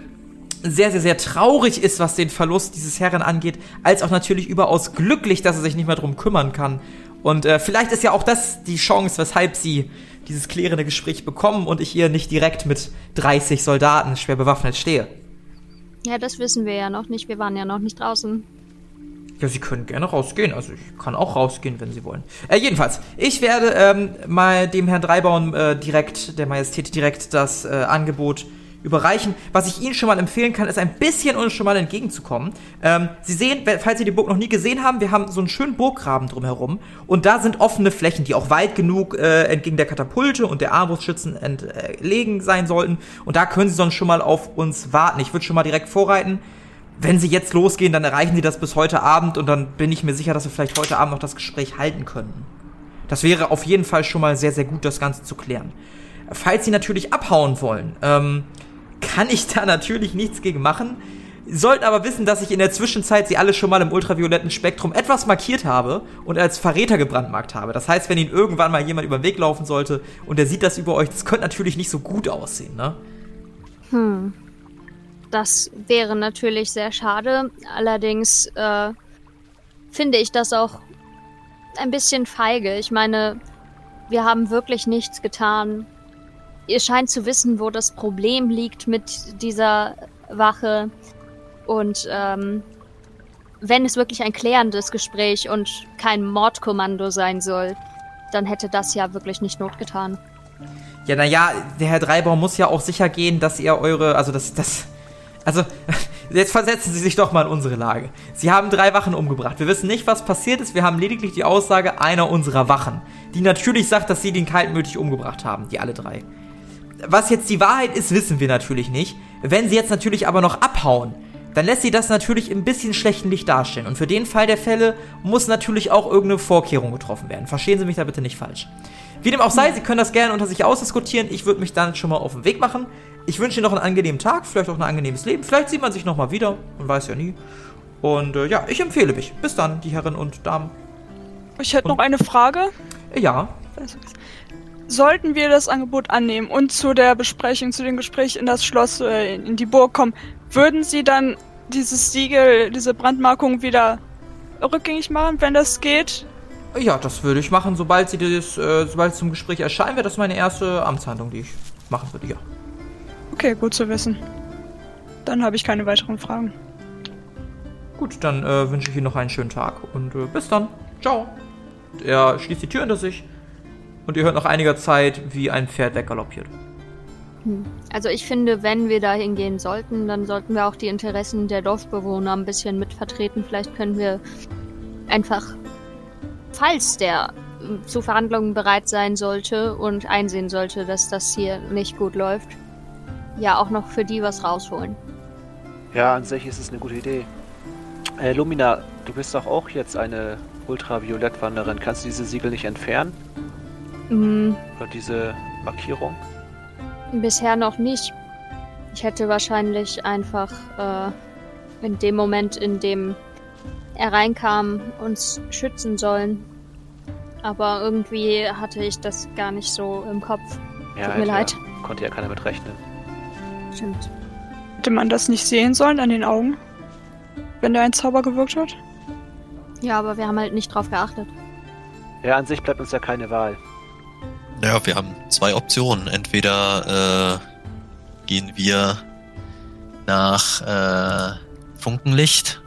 sehr, sehr, sehr traurig ist, was den Verlust dieses Herren angeht, als auch natürlich überaus glücklich, dass er sich nicht mehr drum kümmern kann. Und äh, vielleicht ist ja auch das die Chance, weshalb sie dieses klärende Gespräch bekommen und ich hier nicht direkt mit 30 Soldaten schwer bewaffnet stehe. Ja, das wissen wir ja noch nicht. Wir waren ja noch nicht draußen. Ja, Sie können gerne rausgehen. Also ich kann auch rausgehen, wenn Sie wollen. Äh, jedenfalls, ich werde ähm, mal dem Herrn Dreibaum äh, direkt, der Majestät direkt das äh, Angebot überreichen. Was ich Ihnen schon mal empfehlen kann, ist ein bisschen uns schon mal entgegenzukommen. Ähm, Sie sehen, falls Sie die Burg noch nie gesehen haben, wir haben so einen schönen Burggraben drumherum und da sind offene Flächen, die auch weit genug äh, entgegen der Katapulte und der Armbrustschützen entlegen sein sollten. Und da können Sie sonst schon mal auf uns warten. Ich würde schon mal direkt vorreiten. Wenn Sie jetzt losgehen, dann erreichen Sie das bis heute Abend und dann bin ich mir sicher, dass wir vielleicht heute Abend noch das Gespräch halten könnten. Das wäre auf jeden Fall schon mal sehr, sehr gut, das Ganze zu klären. Falls Sie natürlich abhauen wollen, ähm, kann ich da natürlich nichts gegen machen. Sollten aber wissen, dass ich in der Zwischenzeit Sie alle schon mal im ultravioletten Spektrum etwas markiert habe und als Verräter gebrandmarkt habe. Das heißt, wenn Ihnen irgendwann mal jemand über den Weg laufen sollte und der sieht das über euch, das könnte natürlich nicht so gut aussehen, ne? Hm. Das wäre natürlich sehr schade. Allerdings äh, finde ich das auch ein bisschen feige. Ich meine, wir haben wirklich nichts getan. Ihr scheint zu wissen, wo das Problem liegt mit dieser Wache. Und ähm, wenn es wirklich ein klärendes Gespräch und kein Mordkommando sein soll, dann hätte das ja wirklich nicht Not getan. Ja, naja, der Herr Dreibaum muss ja auch sicher gehen, dass ihr eure, also das, das, also, jetzt versetzen Sie sich doch mal in unsere Lage. Sie haben drei Wachen umgebracht. Wir wissen nicht, was passiert ist. Wir haben lediglich die Aussage einer unserer Wachen, die natürlich sagt, dass sie den kaltmütig umgebracht haben, die alle drei. Was jetzt die Wahrheit ist, wissen wir natürlich nicht. Wenn sie jetzt natürlich aber noch abhauen, dann lässt sie das natürlich im bisschen schlechten Licht darstellen. Und für den Fall der Fälle muss natürlich auch irgendeine Vorkehrung getroffen werden. Verstehen Sie mich da bitte nicht falsch. Wie dem auch sei, Sie können das gerne unter sich ausdiskutieren. Ich würde mich dann schon mal auf den Weg machen. Ich wünsche Ihnen noch einen angenehmen Tag, vielleicht auch ein angenehmes Leben. Vielleicht sieht man sich noch mal wieder. Man weiß ja nie. Und äh, ja, ich empfehle mich. Bis dann, die Herren und Damen. Ich hätte noch eine Frage. Ja, Sollten wir das Angebot annehmen und zu der Besprechung, zu dem Gespräch in das Schloss, äh, in die Burg kommen, würden Sie dann dieses Siegel, diese Brandmarkung wieder rückgängig machen, wenn das geht? ja, das würde ich machen, sobald Sie das, äh, sobald es zum Gespräch erscheinen, wäre das meine erste Amtshandlung, die ich machen würde, ja. Okay, gut zu wissen. Dann habe ich keine weiteren Fragen. Gut, dann äh, wünsche ich Ihnen noch einen schönen Tag und äh, bis dann. Ciao. Er schließt die Tür hinter sich und ihr hört nach einiger Zeit, wie ein Pferd weggaloppiert. Also ich finde, wenn wir da hingehen sollten, dann sollten wir auch die Interessen der Dorfbewohner ein bisschen mitvertreten. Vielleicht können wir einfach, falls der äh, zu Verhandlungen bereit sein sollte und einsehen sollte, dass das hier nicht gut läuft, ja auch noch für die was rausholen. Ja, an sich ist es eine gute Idee. Äh, Lumina, du bist doch auch jetzt eine Ultraviolettwanderin. Kannst du diese Siegel nicht entfernen? Hm, Oder diese Markierung? bisher noch nicht. Ich hätte wahrscheinlich einfach äh, in dem Moment, in dem er reinkam, uns schützen sollen. Aber irgendwie hatte ich das gar nicht so im Kopf. Ja, Tut mir leid. Ja, konnte ja keiner mit rechnen. Stimmt. Hätte man das nicht sehen sollen an den Augen? Wenn der ein Zauber gewirkt hat? Ja, aber wir haben halt nicht drauf geachtet. Ja, an sich bleibt uns ja keine Wahl. Ja, wir haben zwei Optionen. Entweder äh, gehen wir nach äh, Funkenlicht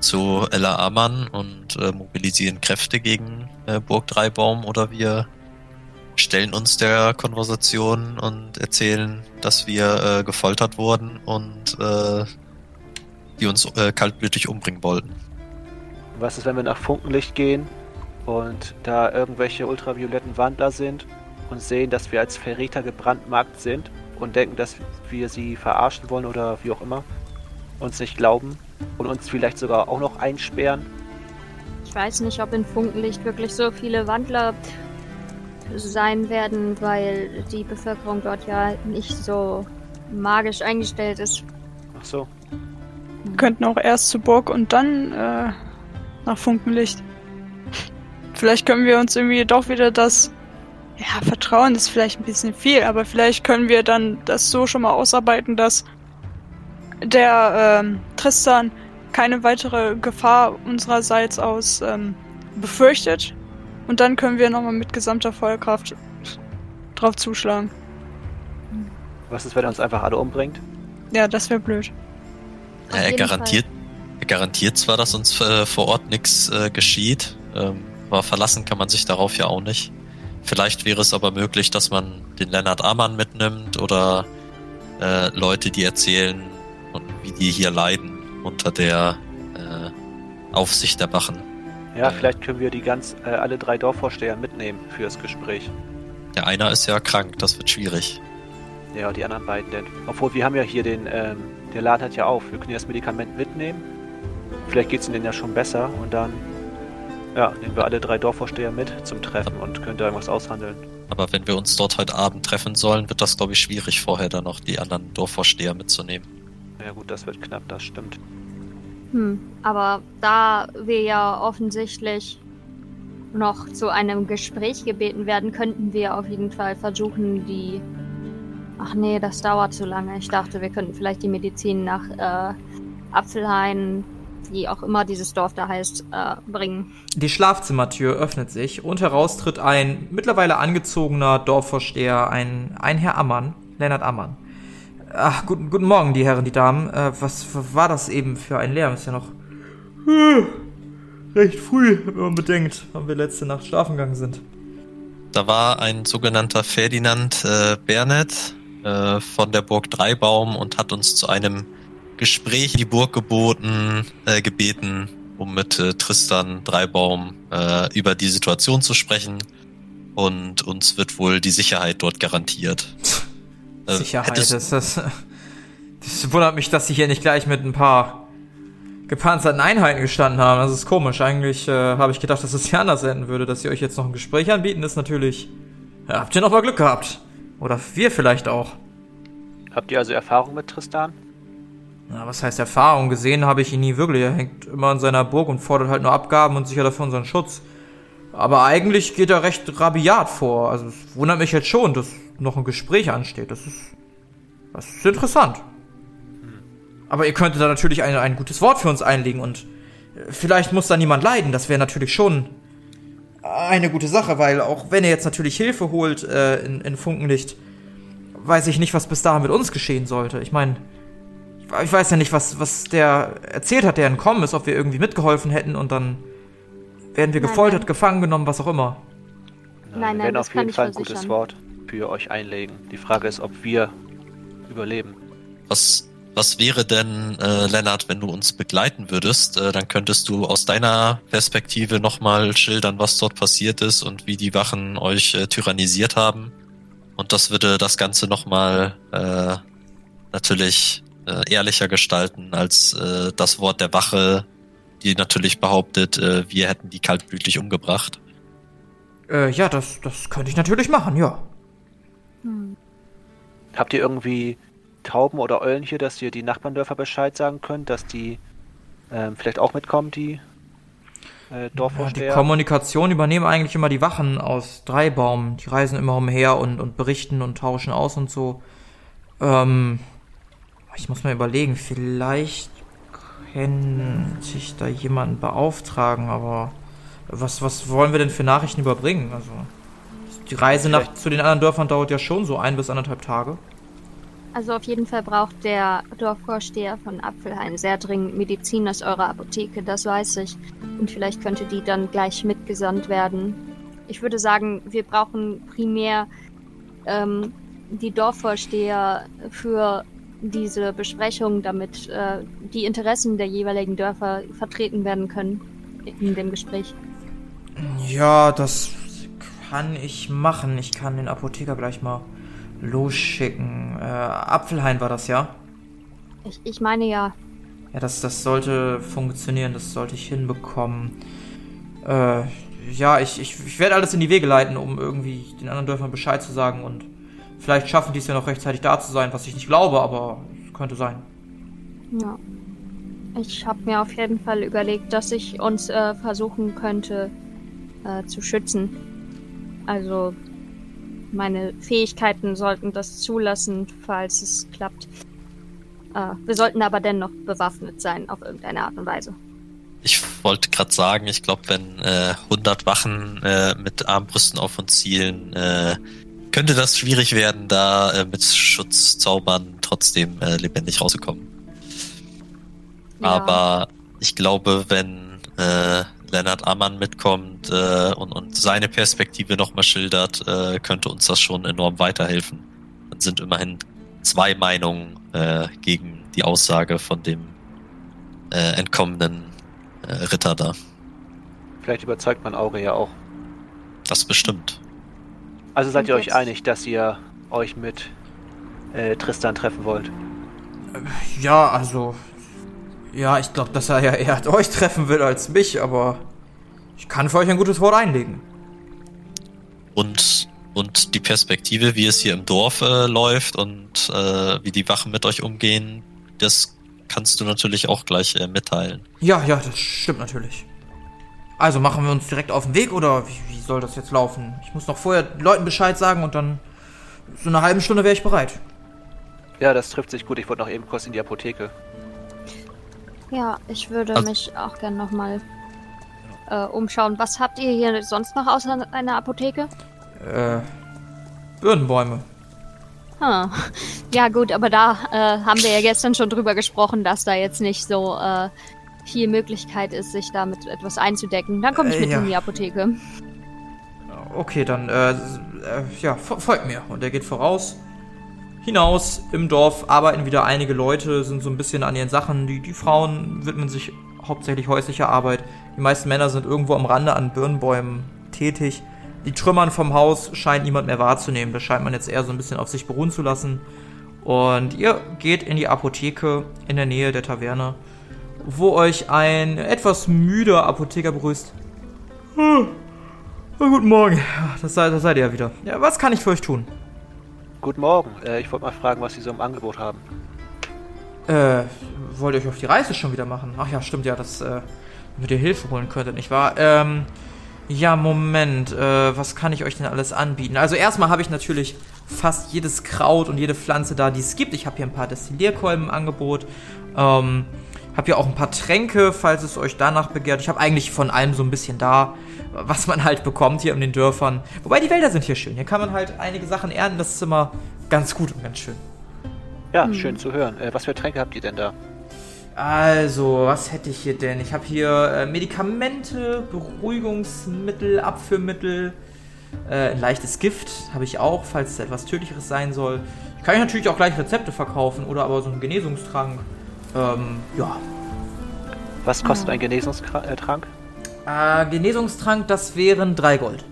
zu Ella Amann und äh, mobilisieren Kräfte gegen äh, Burg Dreibaum oder wir stellen uns der Konversation und erzählen, dass wir äh, gefoltert wurden und äh, die uns äh, kaltblütig umbringen wollten. Was ist, wenn wir nach Funkenlicht gehen und da irgendwelche ultravioletten Wandler sind und sehen, dass wir als Verräter gebrandmarkt sind und denken, dass wir sie verarschen wollen oder wie auch immer, uns nicht glauben und uns vielleicht sogar auch noch einsperren? Ich weiß nicht, ob in Funkenlicht wirklich so viele Wandler sein werden, weil die Bevölkerung dort ja nicht so magisch eingestellt ist. Ach so. Wir könnten auch erst zur Burg und dann äh, nach Funkenlicht. Vielleicht können wir uns irgendwie doch wieder das. Ja, Vertrauen ist vielleicht ein bisschen viel, aber vielleicht können wir dann das so schon mal ausarbeiten, dass der ähm, Tristan keine weitere Gefahr unsererseits aus ähm, befürchtet. Und dann können wir nochmal mit gesamter Feuerkraft drauf zuschlagen. Was ist, wenn er uns einfach alle umbringt? Ja, das wäre blöd. Ja, er garantiert, er garantiert zwar, dass uns äh, vor Ort nichts äh, geschieht, ähm, aber verlassen kann man sich darauf ja auch nicht. Vielleicht wäre es aber möglich, dass man den Lennart Amann mitnimmt oder äh, Leute, die erzählen, wie die hier leiden unter der äh, Aufsicht der Wachen. Ja, Äh. vielleicht können wir die ganz äh, alle drei Dorfvorsteher mitnehmen fürs Gespräch. Der einer ist ja krank, das wird schwierig. Ja, die anderen beiden denn. Obwohl wir haben ja hier den, ähm, der Laden hat ja auf. Wir können ja das Medikament mitnehmen. Vielleicht geht's ihnen ja schon besser und dann ja, nehmen wir alle drei Dorfvorsteher mit zum Treffen und können da irgendwas aushandeln. Aber wenn wir uns dort heute Abend treffen sollen, wird das, glaube ich, schwierig, vorher dann noch die anderen Dorfvorsteher mitzunehmen. Ja gut, das wird knapp, das stimmt. Hm, aber da wir ja offensichtlich noch zu einem Gespräch gebeten werden, könnten wir auf jeden Fall versuchen, die. Ach nee, das dauert zu lange. Ich dachte, wir könnten vielleicht die Medizin nach äh, Apfelhain, wie auch immer dieses Dorf da heißt, äh, bringen. Die Schlafzimmertür öffnet sich und heraus tritt ein mittlerweile angezogener Dorfvorsteher, ein, ein Herr Ammann, Lennart Ammann. Ach, guten, guten Morgen, die Herren, die Damen. Äh, was, war das eben für ein Lärm? Ist ja noch recht früh, wenn man bedenkt, wann wir letzte Nacht schlafen gegangen sind. Da war ein sogenannter Ferdinand äh, Bernet äh, von der Burg Dreibaum und hat uns zu einem Gespräch in die Burg geboten, äh, gebeten, um mit äh, Tristan Dreibaum äh, über die Situation zu sprechen. Und uns wird wohl die Sicherheit dort garantiert. Äh, Sicherheit, hättest- das, das, das wundert mich, dass sie hier nicht gleich mit ein paar gepanzerten Einheiten gestanden haben. Das ist komisch. Eigentlich äh, habe ich gedacht, dass es hier anders enden würde. Dass sie euch jetzt noch ein Gespräch anbieten, ist natürlich... Ja, habt ihr noch mal Glück gehabt. Oder wir vielleicht auch. Habt ihr also Erfahrung mit Tristan? Na, was heißt Erfahrung? Gesehen habe ich ihn nie wirklich. Er hängt immer in seiner Burg und fordert halt nur Abgaben und sichert dafür unseren Schutz. Aber eigentlich geht er recht rabiat vor. Also es wundert mich jetzt schon, dass noch ein Gespräch ansteht. Das ist, das ist interessant. Aber ihr könntet da natürlich ein, ein gutes Wort für uns einlegen und äh, vielleicht muss da niemand leiden. Das wäre natürlich schon eine gute Sache, weil auch wenn er jetzt natürlich Hilfe holt äh, in, in Funkenlicht, weiß ich nicht, was bis dahin mit uns geschehen sollte. Ich meine, ich weiß ja nicht, was, was der erzählt hat, der entkommen ist, ob wir irgendwie mitgeholfen hätten und dann werden wir Nein, gefoltert, nein. gefangen genommen, was auch immer. Nein, wir nein, werden das auf jeden Fall ein gutes. Wort für euch einlegen. Die Frage ist, ob wir überleben. Was, was wäre denn, äh, Lennart, wenn du uns begleiten würdest? Äh, dann könntest du aus deiner Perspektive nochmal schildern, was dort passiert ist und wie die Wachen euch äh, tyrannisiert haben. Und das würde das Ganze nochmal äh, natürlich äh, ehrlicher gestalten als äh, das Wort der Wache, die natürlich behauptet, äh, wir hätten die kaltblütig umgebracht. Äh, ja, das, das könnte ich natürlich machen, ja. Hm. Habt ihr irgendwie Tauben oder Eulen hier, dass ihr die Nachbarndörfer Bescheid sagen könnt, dass die ähm, vielleicht auch mitkommen, die äh, ja die Dorfvorsteher? Kommunikation übernehmen eigentlich immer die Wachen aus Dreibaum. Die reisen immer umher und, und berichten und tauschen aus und so. Ähm, Ich muss mal überlegen, vielleicht könnte ich da jemanden beauftragen, aber was, was wollen wir denn für Nachrichten überbringen? Also, die Reise nach, zu den anderen Dörfern dauert ja schon so ein bis anderthalb Tage. Also auf jeden Fall braucht der Dorfvorsteher von Apfelhain sehr dringend Medizin aus eurer Apotheke, das weiß ich. Und vielleicht könnte die dann gleich mitgesandt werden. Ich würde sagen, wir brauchen primär ähm, die Dorfvorsteher für diese Besprechung, damit äh, die Interessen der jeweiligen Dörfer vertreten werden können in dem Gespräch. Ja, das kann ich machen. Ich kann den Apotheker gleich mal losschicken. Äh, Apfelhain war das, ja? Ich, ich meine ja. Ja, das, das sollte funktionieren. Das sollte ich hinbekommen. Äh, ja, ich, ich, ich werde alles in die Wege leiten, um irgendwie den anderen Dörfern Bescheid zu sagen und vielleicht schaffen die es ja noch rechtzeitig da zu sein, was ich nicht glaube, aber es könnte sein. Ja. Ich habe mir auf jeden Fall überlegt, dass ich uns äh, versuchen könnte äh, zu schützen. Also meine Fähigkeiten sollten das zulassen, falls es klappt. Äh, wir sollten aber dennoch bewaffnet sein, auf irgendeine Art und Weise. Ich wollte gerade sagen, ich glaube, wenn äh, 100 Wachen äh, mit Armbrüsten auf uns zielen, äh, könnte das schwierig werden, da äh, mit Schutzzaubern trotzdem äh, lebendig rauszukommen. Ja. Aber ich glaube, wenn äh, Lennart Ammann mitkommt äh, und, und seine Perspektive nochmal schildert, äh, könnte uns das schon enorm weiterhelfen. Dann sind immerhin zwei Meinungen äh, gegen die Aussage von dem äh, entkommenen äh, Ritter da. Vielleicht überzeugt man Aure ja auch. Das bestimmt. Also seid ihr euch einig, dass ihr euch mit äh, Tristan treffen wollt? Ja, also ja, ich glaube, dass er ja eher euch treffen will als mich, aber ich kann für euch ein gutes Wort einlegen. Und, und die Perspektive, wie es hier im Dorf äh, läuft und äh, wie die Wachen mit euch umgehen, das kannst du natürlich auch gleich äh, mitteilen. Ja, ja, das stimmt natürlich. Also machen wir uns direkt auf den Weg oder wie, wie soll das jetzt laufen? Ich muss noch vorher Leuten Bescheid sagen und dann so eine halbe Stunde wäre ich bereit. Ja, das trifft sich gut. Ich wollte noch eben kurz in die Apotheke. Ja, ich würde also, mich auch gern nochmal äh, umschauen. Was habt ihr hier sonst noch außer einer Apotheke? Äh, Birnenbäume. Hm. Ja gut, aber da äh, haben wir ja gestern schon drüber gesprochen, dass da jetzt nicht so äh, viel Möglichkeit ist, sich damit etwas einzudecken. Dann komme ich mit äh, ja. in die Apotheke. Okay, dann äh, äh ja, folgt mir. Und er geht voraus hinaus im Dorf arbeiten wieder einige Leute, sind so ein bisschen an ihren Sachen. Die, die Frauen widmen sich hauptsächlich häuslicher Arbeit. Die meisten Männer sind irgendwo am Rande an Birnbäumen tätig. Die Trümmern vom Haus scheint niemand mehr wahrzunehmen. Das scheint man jetzt eher so ein bisschen auf sich beruhen zu lassen. Und ihr geht in die Apotheke in der Nähe der Taverne, wo euch ein etwas müder Apotheker begrüßt. Hm. guten Morgen. Das seid, das seid ihr ja wieder. Ja, was kann ich für euch tun? Guten Morgen. Äh, ich wollte mal fragen, was Sie so im Angebot haben. Äh, wollt ihr euch auf die Reise schon wieder machen? Ach ja, stimmt ja, dass äh, mit ihr Hilfe holen könntet, nicht wahr? Ähm, ja, Moment, äh, was kann ich euch denn alles anbieten? Also erstmal habe ich natürlich fast jedes Kraut und jede Pflanze da, die es gibt. Ich habe hier ein paar Destillierkolben im Angebot. Ähm, habe hier auch ein paar Tränke, falls es euch danach begehrt. Ich habe eigentlich von allem so ein bisschen da was man halt bekommt hier in den Dörfern. Wobei die Wälder sind hier schön. Hier kann man halt einige Sachen ernten. Das ist immer ganz gut und ganz schön. Ja, hm. schön zu hören. Äh, was für Tränke habt ihr denn da? Also, was hätte ich hier denn? Ich habe hier äh, Medikamente, Beruhigungsmittel, Abführmittel, äh, ein leichtes Gift habe ich auch, falls es etwas Tödlicheres sein soll. Ich kann natürlich auch gleich Rezepte verkaufen oder aber so einen Genesungstrank. Ähm, ja. Was kostet ein Genesungstrank? Äh, Genesungstrank, das wären 3 Gold.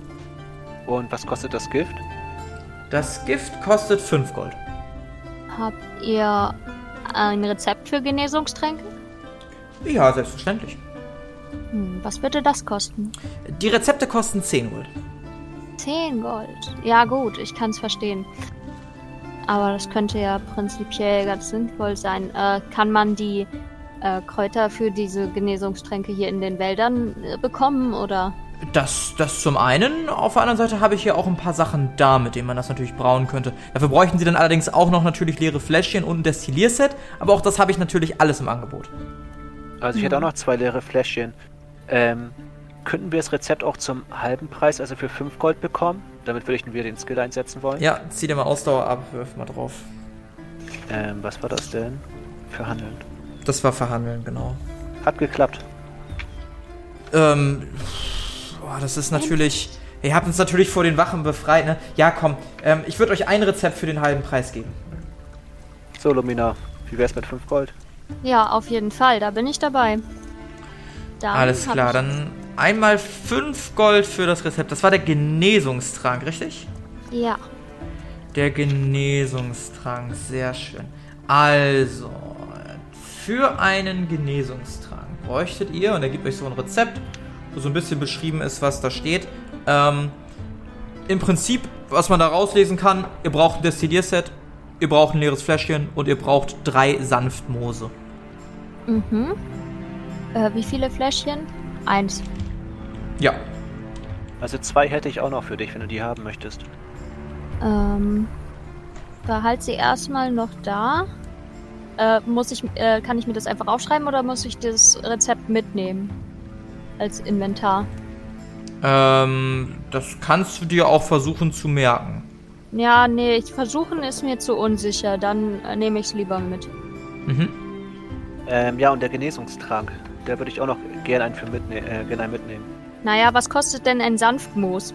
Und was kostet das Gift? Das Gift kostet 5 Gold. Habt ihr ein Rezept für Genesungstränke? Ja, selbstverständlich. Hm, was würde das kosten? Die Rezepte kosten 10 Gold. 10 Gold. Ja gut, ich kann es verstehen. Aber das könnte ja prinzipiell ganz sinnvoll sein. Äh, kann man die äh, Kräuter für diese Genesungstränke hier in den Wäldern äh, bekommen oder? Das, das zum einen. Auf der anderen Seite habe ich hier auch ein paar Sachen da, mit denen man das natürlich brauen könnte. Dafür bräuchten sie dann allerdings auch noch natürlich leere Fläschchen und ein Destillierset. Aber auch das habe ich natürlich alles im Angebot. Also ich hätte auch noch zwei leere Fläschchen. Ähm, könnten wir das Rezept auch zum halben Preis, also für 5 Gold bekommen? Damit würde ich wieder den Skill einsetzen wollen. Ja, zieh dir mal Ausdauer ab, wirf mal drauf. Ähm, was war das denn? Verhandeln. Das war verhandeln, genau. Hat geklappt. Ähm, boah, das ist natürlich. Ihr habt uns natürlich vor den Wachen befreit, ne? Ja, komm. Ähm, ich würde euch ein Rezept für den halben Preis geben. So, Lumina, wie wär's mit 5 Gold? Ja, auf jeden Fall, da bin ich dabei. Dann Alles klar, ich- dann einmal 5 Gold für das Rezept. Das war der Genesungstrank, richtig? Ja. Der Genesungstrank, sehr schön. Also, für einen Genesungstrank bräuchtet ihr, und er gibt euch so ein Rezept, wo so ein bisschen beschrieben ist, was da steht. Ähm, Im Prinzip, was man da rauslesen kann, ihr braucht ein Destillierset, ihr braucht ein leeres Fläschchen und ihr braucht drei Sanftmoose. Mhm. Äh, wie viele Fläschchen? Eins. Ja, Also zwei hätte ich auch noch für dich, wenn du die haben möchtest. Ähm, behalt sie erstmal noch da. Äh, muss ich, äh, kann ich mir das einfach aufschreiben oder muss ich das Rezept mitnehmen? Als Inventar. ähm, das kannst du dir auch versuchen zu merken. Ja, nee, ich versuchen ist mir zu unsicher. Dann äh, nehme ich es lieber mit. Mhm. Ähm, ja, und der Genesungstrank. Der würde ich auch noch gerne einen, für mitne äh, gerne einen mitnehmen. Naja, was kostet denn ein Sanftmoos?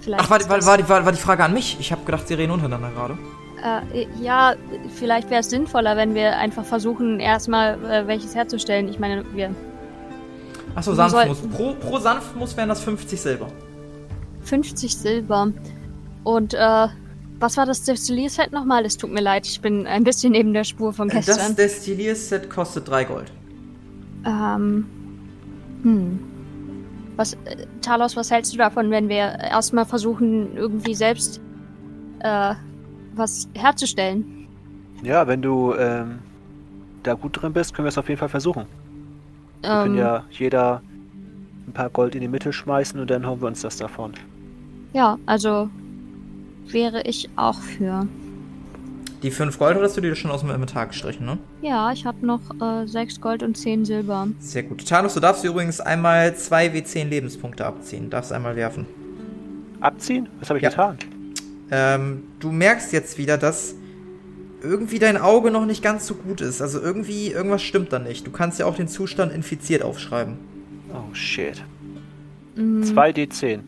Vielleicht Ach, war, ist war, das- war, die, war, war die Frage an mich? Ich habe gedacht, sie reden untereinander gerade. Äh, ja, vielleicht wäre es sinnvoller, wenn wir einfach versuchen, erstmal äh, welches herzustellen. Ich meine, wir Achso, Sanftmus. sollten- Pro, pro Sanftmus wären das 50 Silber. 50 Silber. Und äh, was war das Destillierset nochmal? Es tut mir leid, ich bin ein bisschen neben der Spur von Das gestern. Destillierset kostet 3 Gold. Ähm. Hm. Was, äh, Talos, was hältst du davon, wenn wir erstmal versuchen, irgendwie selbst äh, was herzustellen? Ja, wenn du ähm, da gut drin bist, können wir es auf jeden Fall versuchen. Wir können Ähm, ja jeder ein paar Gold in die Mitte schmeißen und dann holen wir uns das davon. ja, also wäre ich auch für. Die 5 Gold hattest du dir schon aus dem Inventar gestrichen, ne? Ja, ich habe noch äh, 6 Gold und 10 Silber. Sehr gut. Tanos, du darfst übrigens einmal 2 W10 Lebenspunkte abziehen. Darfst einmal werfen. Abziehen? Was habe ich Ja. getan? Ähm, du merkst jetzt wieder, dass irgendwie dein Auge noch nicht ganz so gut ist. Also irgendwie, irgendwas stimmt da nicht. Du kannst ja auch den Zustand infiziert aufschreiben. Oh shit. Mm, 2d10.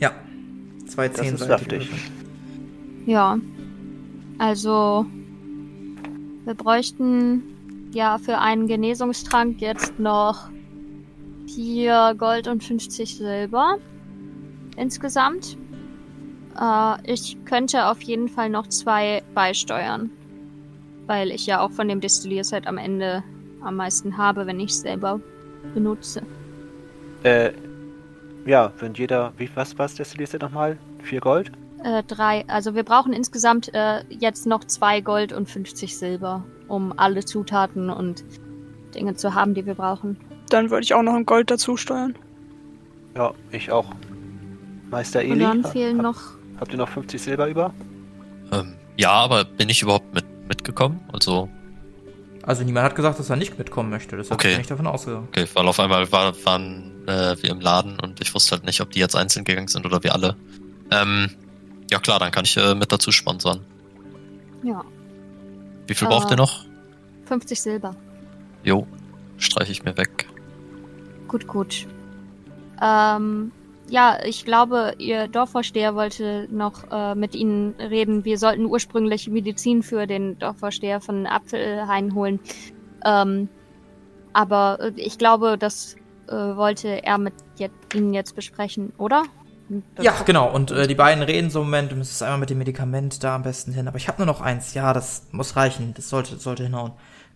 Ja. Zwei Das zehn ist saftig. Ja. Also, wir bräuchten ja für einen Genesungstrank jetzt noch 4 Gold und 50 Silber insgesamt. Äh, ich könnte auf jeden Fall noch zwei beisteuern, weil ich ja auch von dem Destillierset am Ende am meisten habe, wenn ich es selber benutze. Äh, ja, wenn jeder. Wie, was was destillierst du nochmal? 4 Gold? Äh, drei. Also wir brauchen insgesamt äh, jetzt noch zwei Gold und 50 Silber, um alle Zutaten und Dinge zu haben, die wir brauchen. Dann würde ich auch noch ein Gold dazu steuern. Ja, ich auch. Meister Und Eli, dann ha- fehlen hab- noch. habt ihr noch 50 Silber über? Ähm, ja, aber bin ich überhaupt mit, mitgekommen? Also, Also niemand hat gesagt, dass er nicht mitkommen möchte. Deshalb Okay. bin ich davon ausgegangen. okay, weil auf einmal war, waren äh, wir im Laden und ich wusste halt nicht, ob die jetzt einzeln gegangen sind oder wir alle. Ähm, ja klar, dann kann ich äh, mit dazu sponsern. Ja, Wie viel Äh. braucht ihr noch? 50 Silber. Jo, streiche ich mir weg. Gut, gut. Ähm, ja, ich glaube, Ihr Dorfvorsteher wollte noch äh, mit Ihnen reden. Wir sollten ursprünglich Medizin für den Dorfvorsteher von Apfelhain holen. Ähm, aber äh, ich glaube, das äh, wollte er mit jetzt, Ihnen jetzt besprechen, oder? Das- Ja, genau. Und äh, die beiden reden so im Moment. Du müsstest einmal mit dem Medikament da am besten hin. Aber ich habe nur noch eins. Ja, das muss reichen. Das sollte, sollte hinhauen.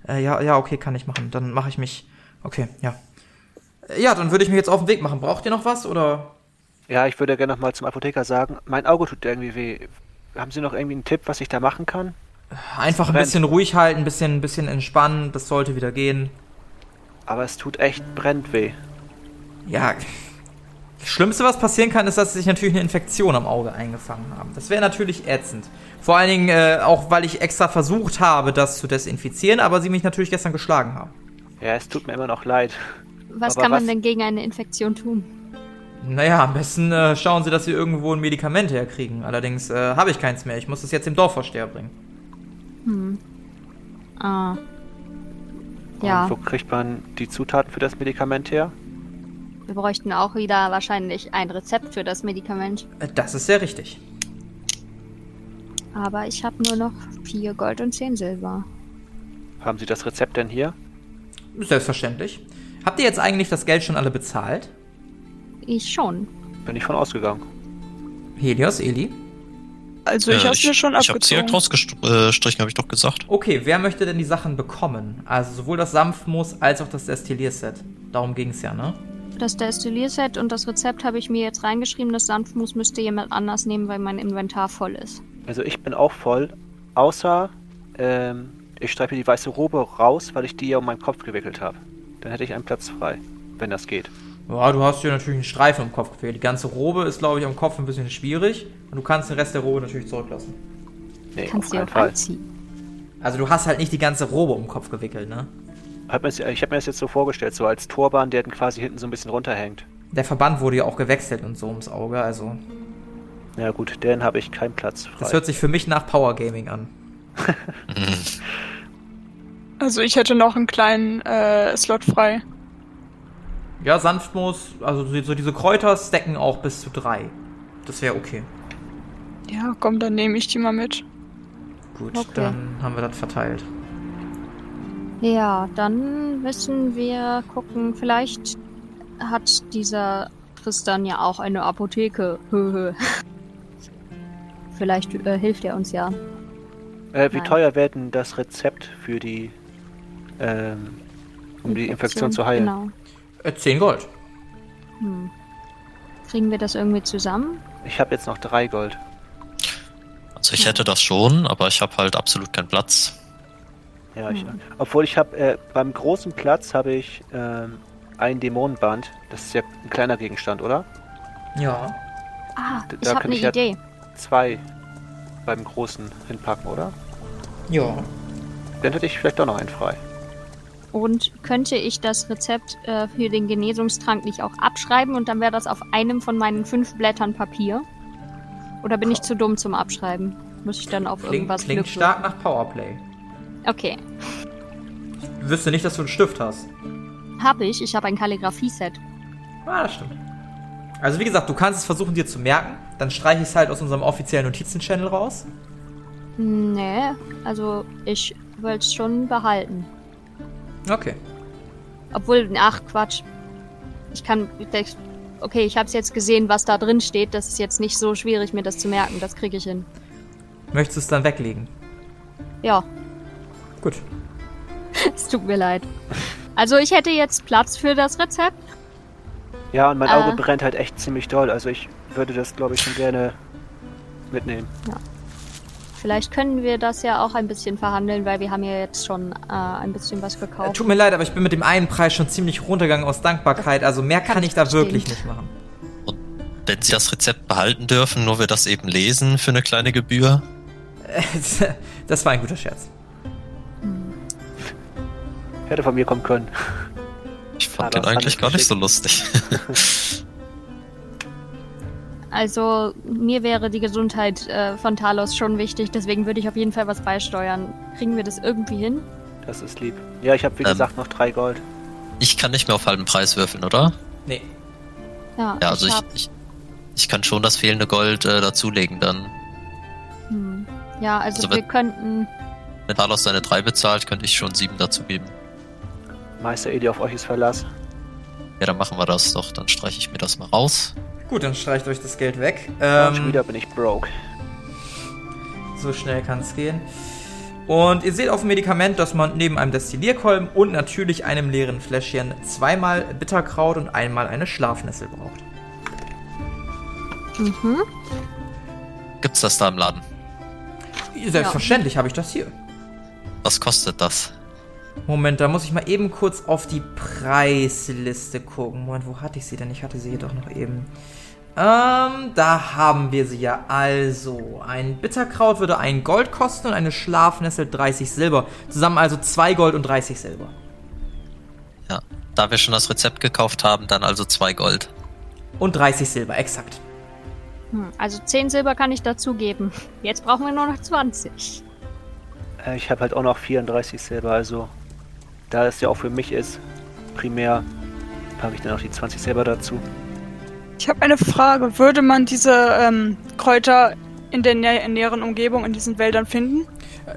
Äh, ja, ja, okay, kann ich machen. Dann mache ich mich. Okay, ja. Äh, Ja, dann würde ich mich jetzt auf den Weg machen. Braucht ihr noch was oder? Ja, ich würde gerne nochmal zum Apotheker sagen, mein Auge tut irgendwie weh. Haben Sie noch irgendwie einen Tipp, was ich da machen kann? Einfach ein bisschen ruhig halten, ein bisschen, ein bisschen entspannen. Das sollte wieder gehen. Aber es tut echt brennt weh. Ja, Das Schlimmste, was passieren kann, ist, dass sie sich natürlich eine Infektion am Auge eingefangen haben. Das wäre natürlich ätzend. Vor allen Dingen äh, auch, weil ich extra versucht habe, das zu desinfizieren, aber sie mich natürlich gestern geschlagen haben. Ja, es tut mir immer noch leid. Was Aber kann man was- denn gegen eine Infektion tun? Naja, am besten äh, schauen sie, dass sie irgendwo ein Medikament herkriegen. Allerdings äh, habe ich keins mehr. Ich muss das jetzt dem Dorfvorsteher bringen. Ah. Ja, Und wo kriegt man die Zutaten für das Medikament her? Wir bräuchten auch wieder wahrscheinlich ein Rezept für das Medikament. Äh, das ist sehr richtig. Aber ich habe nur noch vier Gold und zehn Silber. Haben Sie das Rezept denn hier? Selbstverständlich. Habt ihr jetzt eigentlich das Geld schon alle bezahlt? Ich schon. Bin ich von ausgegangen. Helios, Eli? Also ich Äh, hab's mir schon Ich hab's direkt abgezogen. rausgestrichen, habe ich doch gesagt. Okay, wer möchte denn die Sachen bekommen? Also sowohl das Sanftmoos als auch das Destillierset. Darum ging's ja, ne? Das Destillierset und das Rezept habe ich mir jetzt reingeschrieben. Das Sanftmus müsste jemand anders nehmen, weil mein Inventar voll ist. Also ich bin auch voll, außer ähm, ich streife die weiße Robe raus, weil ich die ja um meinen Kopf gewickelt habe. Dann hätte ich einen Platz frei, wenn das geht. Ja, du hast hier natürlich einen Streifen im Kopf gefehlt. Die ganze Robe ist, glaube ich, am Kopf ein bisschen schwierig. Und du kannst den Rest der Robe natürlich zurücklassen. Nee, Kannst auf du keinen auch Fall. anziehen. Also du hast halt nicht die ganze Robe um den Kopf gewickelt, ne? Hab mir's- Ich habe mir das jetzt so vorgestellt, so als Turban, der dann quasi hinten so ein bisschen runterhängt. Der Verband wurde ja auch gewechselt und so ums Auge, also Ja gut, dann habe ich keinen Platz frei. das hört sich für mich nach Power Gaming an. Also ich hätte noch einen kleinen äh, Slot frei. Ja, Sanftmoos, also so so diese Kräuter stacken auch bis zu drei. Das wäre okay. Ja, komm, dann nehme ich die mal mit. Gut, Okay. dann haben wir das verteilt. Ja, dann müssen wir gucken. Vielleicht hat dieser Tristan ja auch eine Apotheke. Höhö. Vielleicht äh, hilft er uns ja. Äh, wie Nein. teuer wäre denn das Rezept für die, ähm, um die Infektion zu heilen? Genau. Äh, 10 Gold. Hm. Kriegen wir das irgendwie zusammen? Ich habe jetzt noch drei Gold. Also ich hätte das schon, aber ich habe halt absolut keinen Platz. Ja, ich, Hm. obwohl ich habe äh, beim großen Platz habe ich ähm, ein Dämonenband. Das ist ja ein kleiner Gegenstand, oder? Ja. Ah, Da ich habe eine ich ja- Idee. Zwei beim großen hinpacken, oder? Ja. Dann hätte ich vielleicht doch noch einen frei. Und könnte ich das Rezept äh, für den Genesungstrank nicht auch abschreiben und dann wäre das auf einem von meinen fünf Blättern Papier? Oder bin ich zu dumm zum Abschreiben? Muss ich dann auf Klingt, irgendwas klingt Glück stark nach Powerplay. Okay, Ich wüsste nicht, dass du einen Stift hast. habe ich. Ich habe ein Kalligrafie-Set. Ah, das stimmt. Also wie gesagt, du kannst es versuchen dir zu merken. Dann streiche ich es halt aus unserem offiziellen Notizen-Channel raus. Nee, also ich wollte es schon behalten. Okay. Obwohl, ach Quatsch. Ich kann. Okay, ich habe es jetzt gesehen, was da drin steht. Das ist jetzt nicht so schwierig, mir das zu merken. Das kriege ich hin. Möchtest du es dann weglegen? Ja, Gut. es tut mir leid. Also ich hätte jetzt Platz für das Rezept. Ja, und mein Auge Äh. brennt halt echt ziemlich doll. Also ich würde das, glaube ich, schon gerne mitnehmen. Vielleicht können wir das ja auch ein bisschen verhandeln, weil wir haben ja jetzt schon äh, ein bisschen was Äh, gekauft. tut mir leid, aber ich bin mit dem einen Preis schon ziemlich runtergegangen aus Dankbarkeit. Also mehr kann, kann ich da verstehen. wirklich nicht machen. Wenn sie das Rezept behalten dürfen, nur wir das eben lesen für eine kleine Gebühr. Das war ein guter Scherz. Hätte von mir kommen können. Ich fand Ja, den eigentlich fand gar ich nicht so lustig. Also mir wäre die Gesundheit äh, von Talos schon wichtig, deswegen würde ich auf jeden Fall was beisteuern. Kriegen wir das irgendwie hin? Das ist lieb. Ja, ich habe wie Ähm. gesagt noch drei Gold. Ich kann nicht mehr auf halben Preis würfeln, oder? Nee. Ja, Ja, also ich, hab, ich, ich kann schon das fehlende Gold äh, dazulegen dann. hm. Ja, also, Also wir wenn- könnten. Wenn Talos seine drei bezahlt, könnte ich schon sieben dazugeben. Meister Edi, auf euch ist Verlass. Ja, dann machen wir das doch. Dann streiche ich mir das mal raus. Gut, dann streicht euch das Geld weg. Ähm, schon wieder bin ich broke. So schnell kann es gehen. Und ihr seht auf dem Medikament, dass man neben einem Destillierkolben und natürlich einem leeren Fläschchen zweimal Bitterkraut und einmal eine Schlafnessel braucht. Mhm. Gibt's das da im Laden? Selbstverständlich habe ich das hier. Was kostet das? Moment, da muss ich mal eben kurz auf die Preisliste gucken. Moment, wo hatte ich sie denn? Ich hatte sie jedoch noch eben. Ähm, da haben wir sie ja. Also, ein Bitterkraut würde ein Gold kosten und eine Schlafnessel 30 Silber. Zusammen also 2 Gold und 30 Silber. Ja. Da wir schon das Rezept gekauft haben, dann also zwei Gold. Und 30 Silber, exakt. Hm, also 10 Silber kann ich dazugeben. Jetzt brauchen wir nur noch 20. Äh, ich habe halt auch noch 34 Silber, also da es ja auch für mich ist, primär packe ich dann auch die 20 Silber dazu. Ich habe eine Frage. Würde man diese ähm, Kräuter in der nä näheren Umgebung, in diesen Wäldern finden?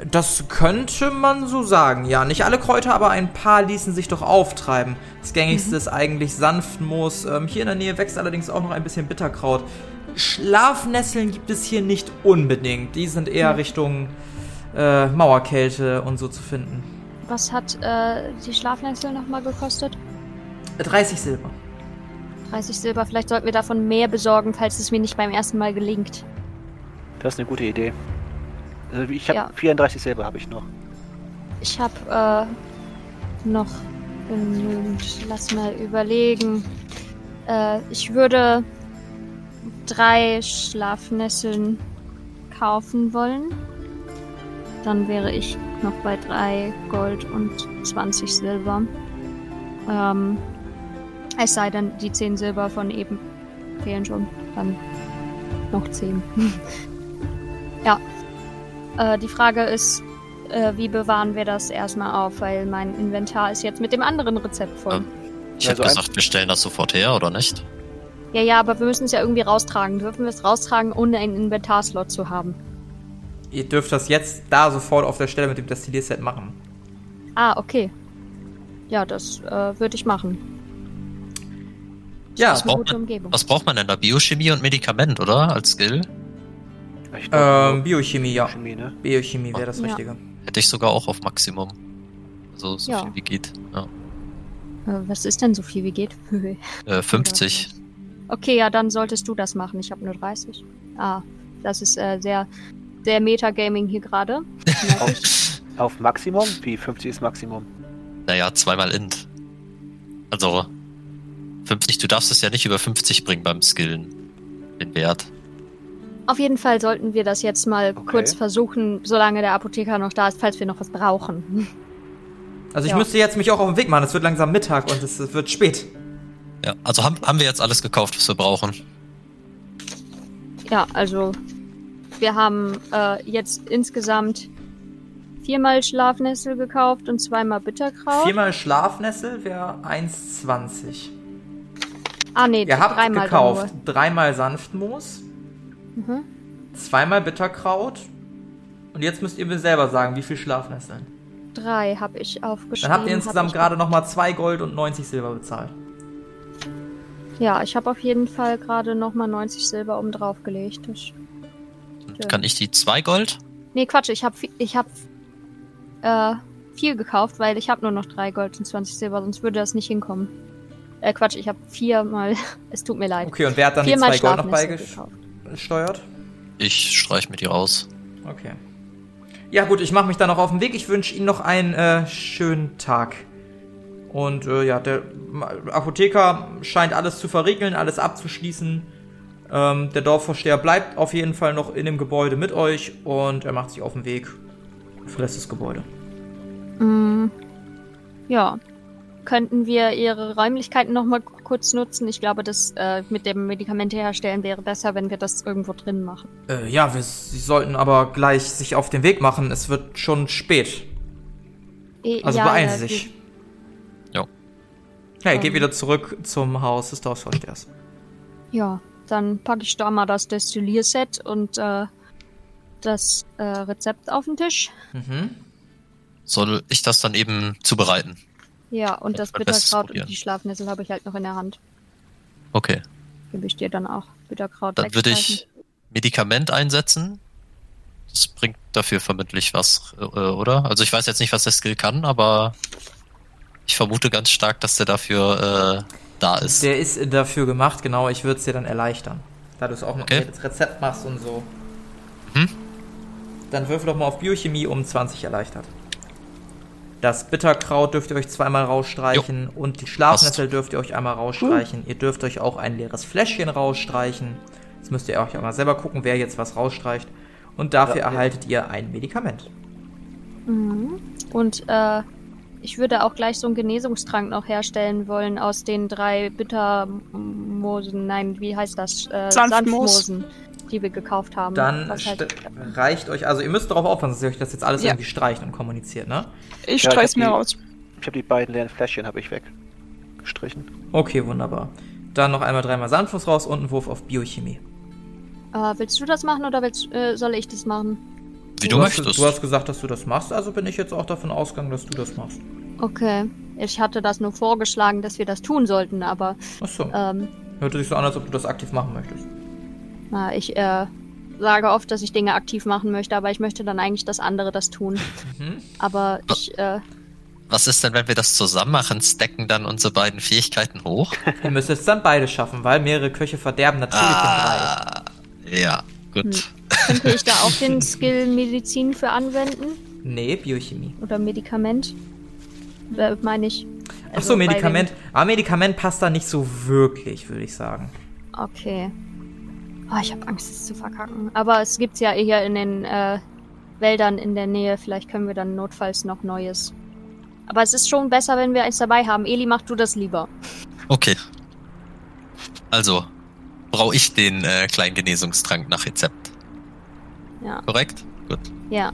Das könnte man so sagen, ja. Nicht alle Kräuter, aber ein paar ließen sich doch auftreiben. Das gängigste ist eigentlich Sanftmoos. Ähm, hier in der Nähe wächst allerdings auch noch ein bisschen Bitterkraut. Schlafnesseln gibt es hier nicht unbedingt. Die sind eher Richtung äh, Mauerkälte und so zu finden. Was hat äh, die Schlafnessel nochmal gekostet? 30 Silber. 30 Silber. Vielleicht sollten wir davon mehr besorgen, falls es mir nicht beim ersten Mal gelingt. Das ist eine gute Idee. Also ich habe Ja. 34 Silber habe ich noch. Ich habe äh, noch genügend. Lass mal überlegen. Äh, ich würde drei Schlafnesseln kaufen wollen. Dann wäre ich noch bei drei Gold und 20 Silber. Ähm, es sei denn, die 10 Silber von eben fehlen schon. Dann noch 10. ja. Äh, die Frage ist, äh, wie bewahren wir das erstmal auf? Weil mein Inventar ist jetzt mit dem anderen Rezept voll. Ähm. Ich Also hätte gesagt, wir stellen das sofort her, oder nicht? Ja, ja, aber wir müssen es ja irgendwie raustragen. Dürfen wir es raustragen, ohne einen Inventarslot zu haben? Ihr dürft das jetzt da sofort auf der Stelle mit dem Destillierset machen. Ah, okay. Ja, das äh, würde ich machen. Ja, das ist eine braucht gute man- Umgebung. Was braucht man denn da? Biochemie und Medikament, oder? Als Skill? Ähm, Biochemie, ja. Chemie, ne? Biochemie wäre das Ja. Richtige. Hätte ich sogar auch auf Maximum. Also so Ja. viel wie geht. Ja. Äh, was ist denn so viel wie geht? Äh, 50. okay, ja, dann solltest du das machen. Ich habe nur 30. Ah, das ist äh, sehr, sehr Metagaming hier gerade. Ich. Auf Maximum? Wie 50 ist Maximum? Naja, zweimal Int. Also 50, du darfst es ja nicht über 50 bringen beim Skillen. Den Wert. Auf jeden Fall sollten wir das jetzt mal Okay. kurz versuchen, solange der Apotheker noch da ist, falls wir noch was brauchen. Also ich Ja. müsste jetzt mich auch auf den Weg machen. Es wird langsam Mittag und es, es wird spät. Ja, also haben, haben wir jetzt alles gekauft, was wir brauchen. Ja, also wir haben äh, jetzt insgesamt viermal Schlafnessel gekauft und zweimal Bitterkraut. Viermal Schlafnessel wäre 1,20. ah nee, Ihr habt dreimal gekauft dreimal Sanftmoos. Mhm. zweimal Bitterkraut und jetzt müsst ihr mir selber sagen, wie viel Schlafnesseln. Drei habe ich aufgeschrieben. Dann habt ihr insgesamt gerade nochmal 2 Gold und 90 Silber bezahlt. Ja, ich habe auf jeden Fall gerade nochmal 90 Silber oben drauf gelegt. Das... Kann ich die 2 Gold? Nee, Quatsch, ich habe ich hab, äh, viel gekauft, weil ich habe nur noch drei Gold und 20 Silber, sonst würde das nicht hinkommen. Äh, Quatsch, ich habe viermal. es tut mir leid. Okay, und wer hat dann die viermal 2 Gold noch beigesteuert? Ich streich mir die raus. Okay. Ja gut, ich mache mich dann noch auf den Weg. Ich wünsche Ihnen noch einen äh, schönen Tag. Und äh, ja, der Apotheker scheint alles zu verriegeln, alles abzuschließen. Ähm, der Dorfvorsteher bleibt auf jeden Fall noch in dem Gebäude mit euch und er macht sich auf den Weg und verlässt das Gebäude. Mm, ja. Könnten wir Ihre Räumlichkeiten nochmal kurz nutzen? Ich glaube, das äh, mit dem Medikamente herstellen wäre besser, wenn wir das irgendwo drin machen. Äh, ja, wir, Sie sollten aber gleich sich auf den Weg machen. Es wird schon spät. Eh, Also ja, beeilen ja, Sie sich. Ja, ihr geht Ähm. wieder zurück zum Haus des Dorfvorstehers. Ja, dann packe ich da mal das Destillierset und äh, das äh, Rezept auf den Tisch. Mhm. Soll ich das dann eben zubereiten? Ja, und das Bitterkraut und die Schlafnessel habe ich halt noch in der Hand. Okay. Gebe ich dir dann auch. Bitterkraut Dann würde ich Medikament einsetzen. Das bringt dafür vermutlich was, äh, oder? Also ich weiß jetzt nicht, was der Skill kann, aber ich vermute ganz stark, dass der dafür äh, da ist. Der ist dafür gemacht, genau. Ich würde es dir dann erleichtern. Da du es auch noch Okay. das Rezept machst und so. Mhm. Dann würfel doch mal auf Biochemie um 20 erleichtert. Das Bitterkraut dürft ihr euch zweimal rausstreichen und die Schlafnessel dürft ihr euch einmal rausstreichen. Ihr dürft euch auch ein leeres Fläschchen rausstreichen. Jetzt müsst ihr euch einmal selber gucken, wer jetzt was rausstreicht. Und dafür Ja, ja. erhaltet ihr ein Medikament. Und äh, ich würde auch gleich so einen Genesungstrank noch herstellen wollen aus den drei Bittermosen. Nein, wie heißt das? Äh, Sanftmoos. Sanftmosen, die wir gekauft haben. Dann halt- reicht euch, also ihr müsst darauf aufpassen, dass ihr euch das jetzt alles Ja. irgendwie streicht und kommuniziert, ne? Ich Ja, ich streich's mir raus. Ich habe die beiden leeren Fläschchen habe ich weggestrichen. Okay, wunderbar. Dann noch einmal dreimal Sanftfuß raus und ein Wurf auf Biochemie. äh, willst du das machen oder willst, äh, soll ich das machen? Wie du, hast, möchtest. Du hast gesagt, dass du das machst, also bin ich jetzt auch davon ausgegangen, dass du das machst. Okay. Ich hatte das nur vorgeschlagen, dass wir das tun sollten, aber Achso. ähm, Hörte sich so an, als ob du das aktiv machen möchtest. na, ich äh, sage oft, dass ich Dinge aktiv machen möchte, aber ich möchte dann eigentlich, dass andere das tun. Mhm. Aber ich, äh, Was ist denn, wenn wir das zusammen machen? Stacken dann unsere beiden Fähigkeiten hoch? Ihr müsst es dann beide schaffen, weil mehrere Köche verderben natürlich den ah, ja, gut. Hm. könnte ich da auch den Skill Medizin für anwenden? Nee, Biochemie. Oder Medikament? Äh, meine ich. Achso, Also bei Medikament. Aber Medikament passt da nicht so wirklich, würde ich sagen. Den... Okay. Oh, ich habe Angst, es zu verkacken. Aber es gibt's ja hier in den äh, Wäldern in der Nähe. Vielleicht können wir dann notfalls noch Neues. Aber es ist schon besser, wenn wir eins dabei haben. Eli, mach du das lieber. Okay. Also, brauche ich den äh, kleinen Genesungstrank nach Rezept. Ja. Korrekt? Gut. Ja.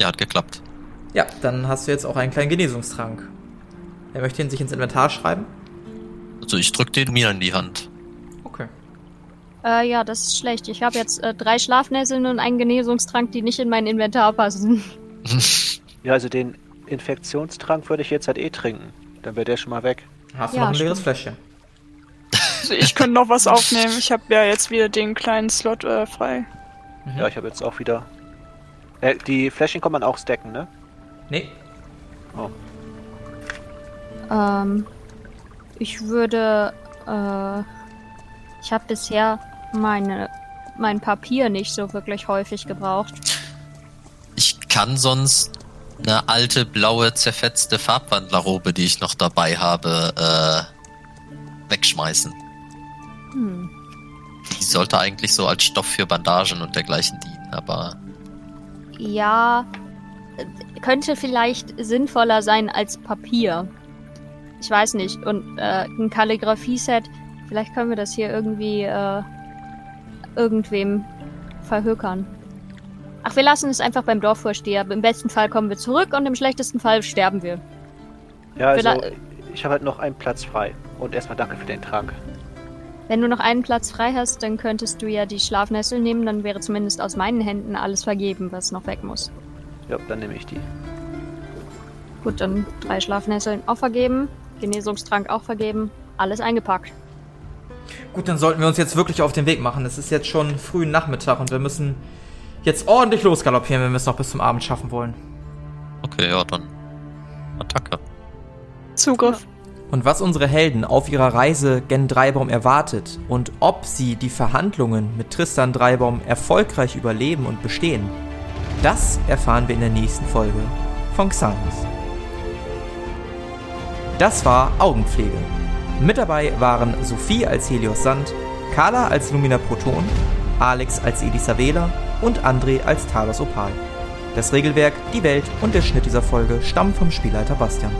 Ja, hat geklappt. Ja, dann hast du jetzt auch einen kleinen Genesungstrank. Wer möchte ihn sich ins Inventar schreiben? Also ich drück den mir in die Hand. Okay. Äh, ja, das ist schlecht. Ich habe jetzt äh, drei Schlafnesseln und einen Genesungstrank, die nicht in mein Inventar passen. Ja, also den Infektionstrank würde ich jetzt halt eh trinken. Dann wäre der schon mal weg. Hast du Ja, noch ein leeres. Fläschchen? Also ich könnte noch was aufnehmen. Ich habe ja jetzt wieder den kleinen Slot äh, frei. Mhm. Ja, ich habe jetzt auch wieder. Äh, die Fläschchen kann man auch stacken, ne? Nee. Oh. Ähm, ich würde, äh, ich habe bisher meine, mein Papier nicht so wirklich häufig gebraucht. Ich kann sonst eine alte, blaue, zerfetzte Farbwandlerrobe, die ich noch dabei habe, äh, wegschmeißen. Hm. Die sollte eigentlich so als Stoff für Bandagen und dergleichen dienen, aber Ja, könnte vielleicht sinnvoller sein als Papier. Ich weiß nicht. Und äh, ein Kalligrafie-Set, vielleicht können wir das hier irgendwie äh, irgendwem verhökern. Ach, wir lassen es einfach beim Dorfvorsteher. Im besten Fall kommen wir zurück und im schlechtesten Fall sterben wir. Ja, also Vielleicht- ich habe halt noch einen Platz frei. Und erstmal danke für den Trank. Wenn du noch einen Platz frei hast, dann könntest du ja die Schlafnessel nehmen, dann wäre zumindest aus meinen Händen alles vergeben, was noch weg muss. Ja, dann nehme ich die. Gut, dann drei Schlafnesseln auch vergeben, Genesungstrank auch vergeben, alles eingepackt. Gut, dann sollten wir uns jetzt wirklich auf den Weg machen. Es ist jetzt schon früh Nachmittag und wir müssen jetzt ordentlich losgaloppieren, wenn wir es noch bis zum Abend schaffen wollen. okay, ja, dann Attacke. Zugriff. Und was unsere Helden auf ihrer Reise gen Dreibaum erwartet und ob sie die Verhandlungen mit Tristan Dreibaum erfolgreich überleben und bestehen, das erfahren wir in der nächsten Folge von Xanos. Das war Augenpflege. Mit dabei waren Sophie als Helios Sand, Carla als Lumina Proton, Alex als Elisa Wähler und André als Talos Opal. Das Regelwerk, die Welt und der Schnitt dieser Folge stammen vom Spielleiter Bastian.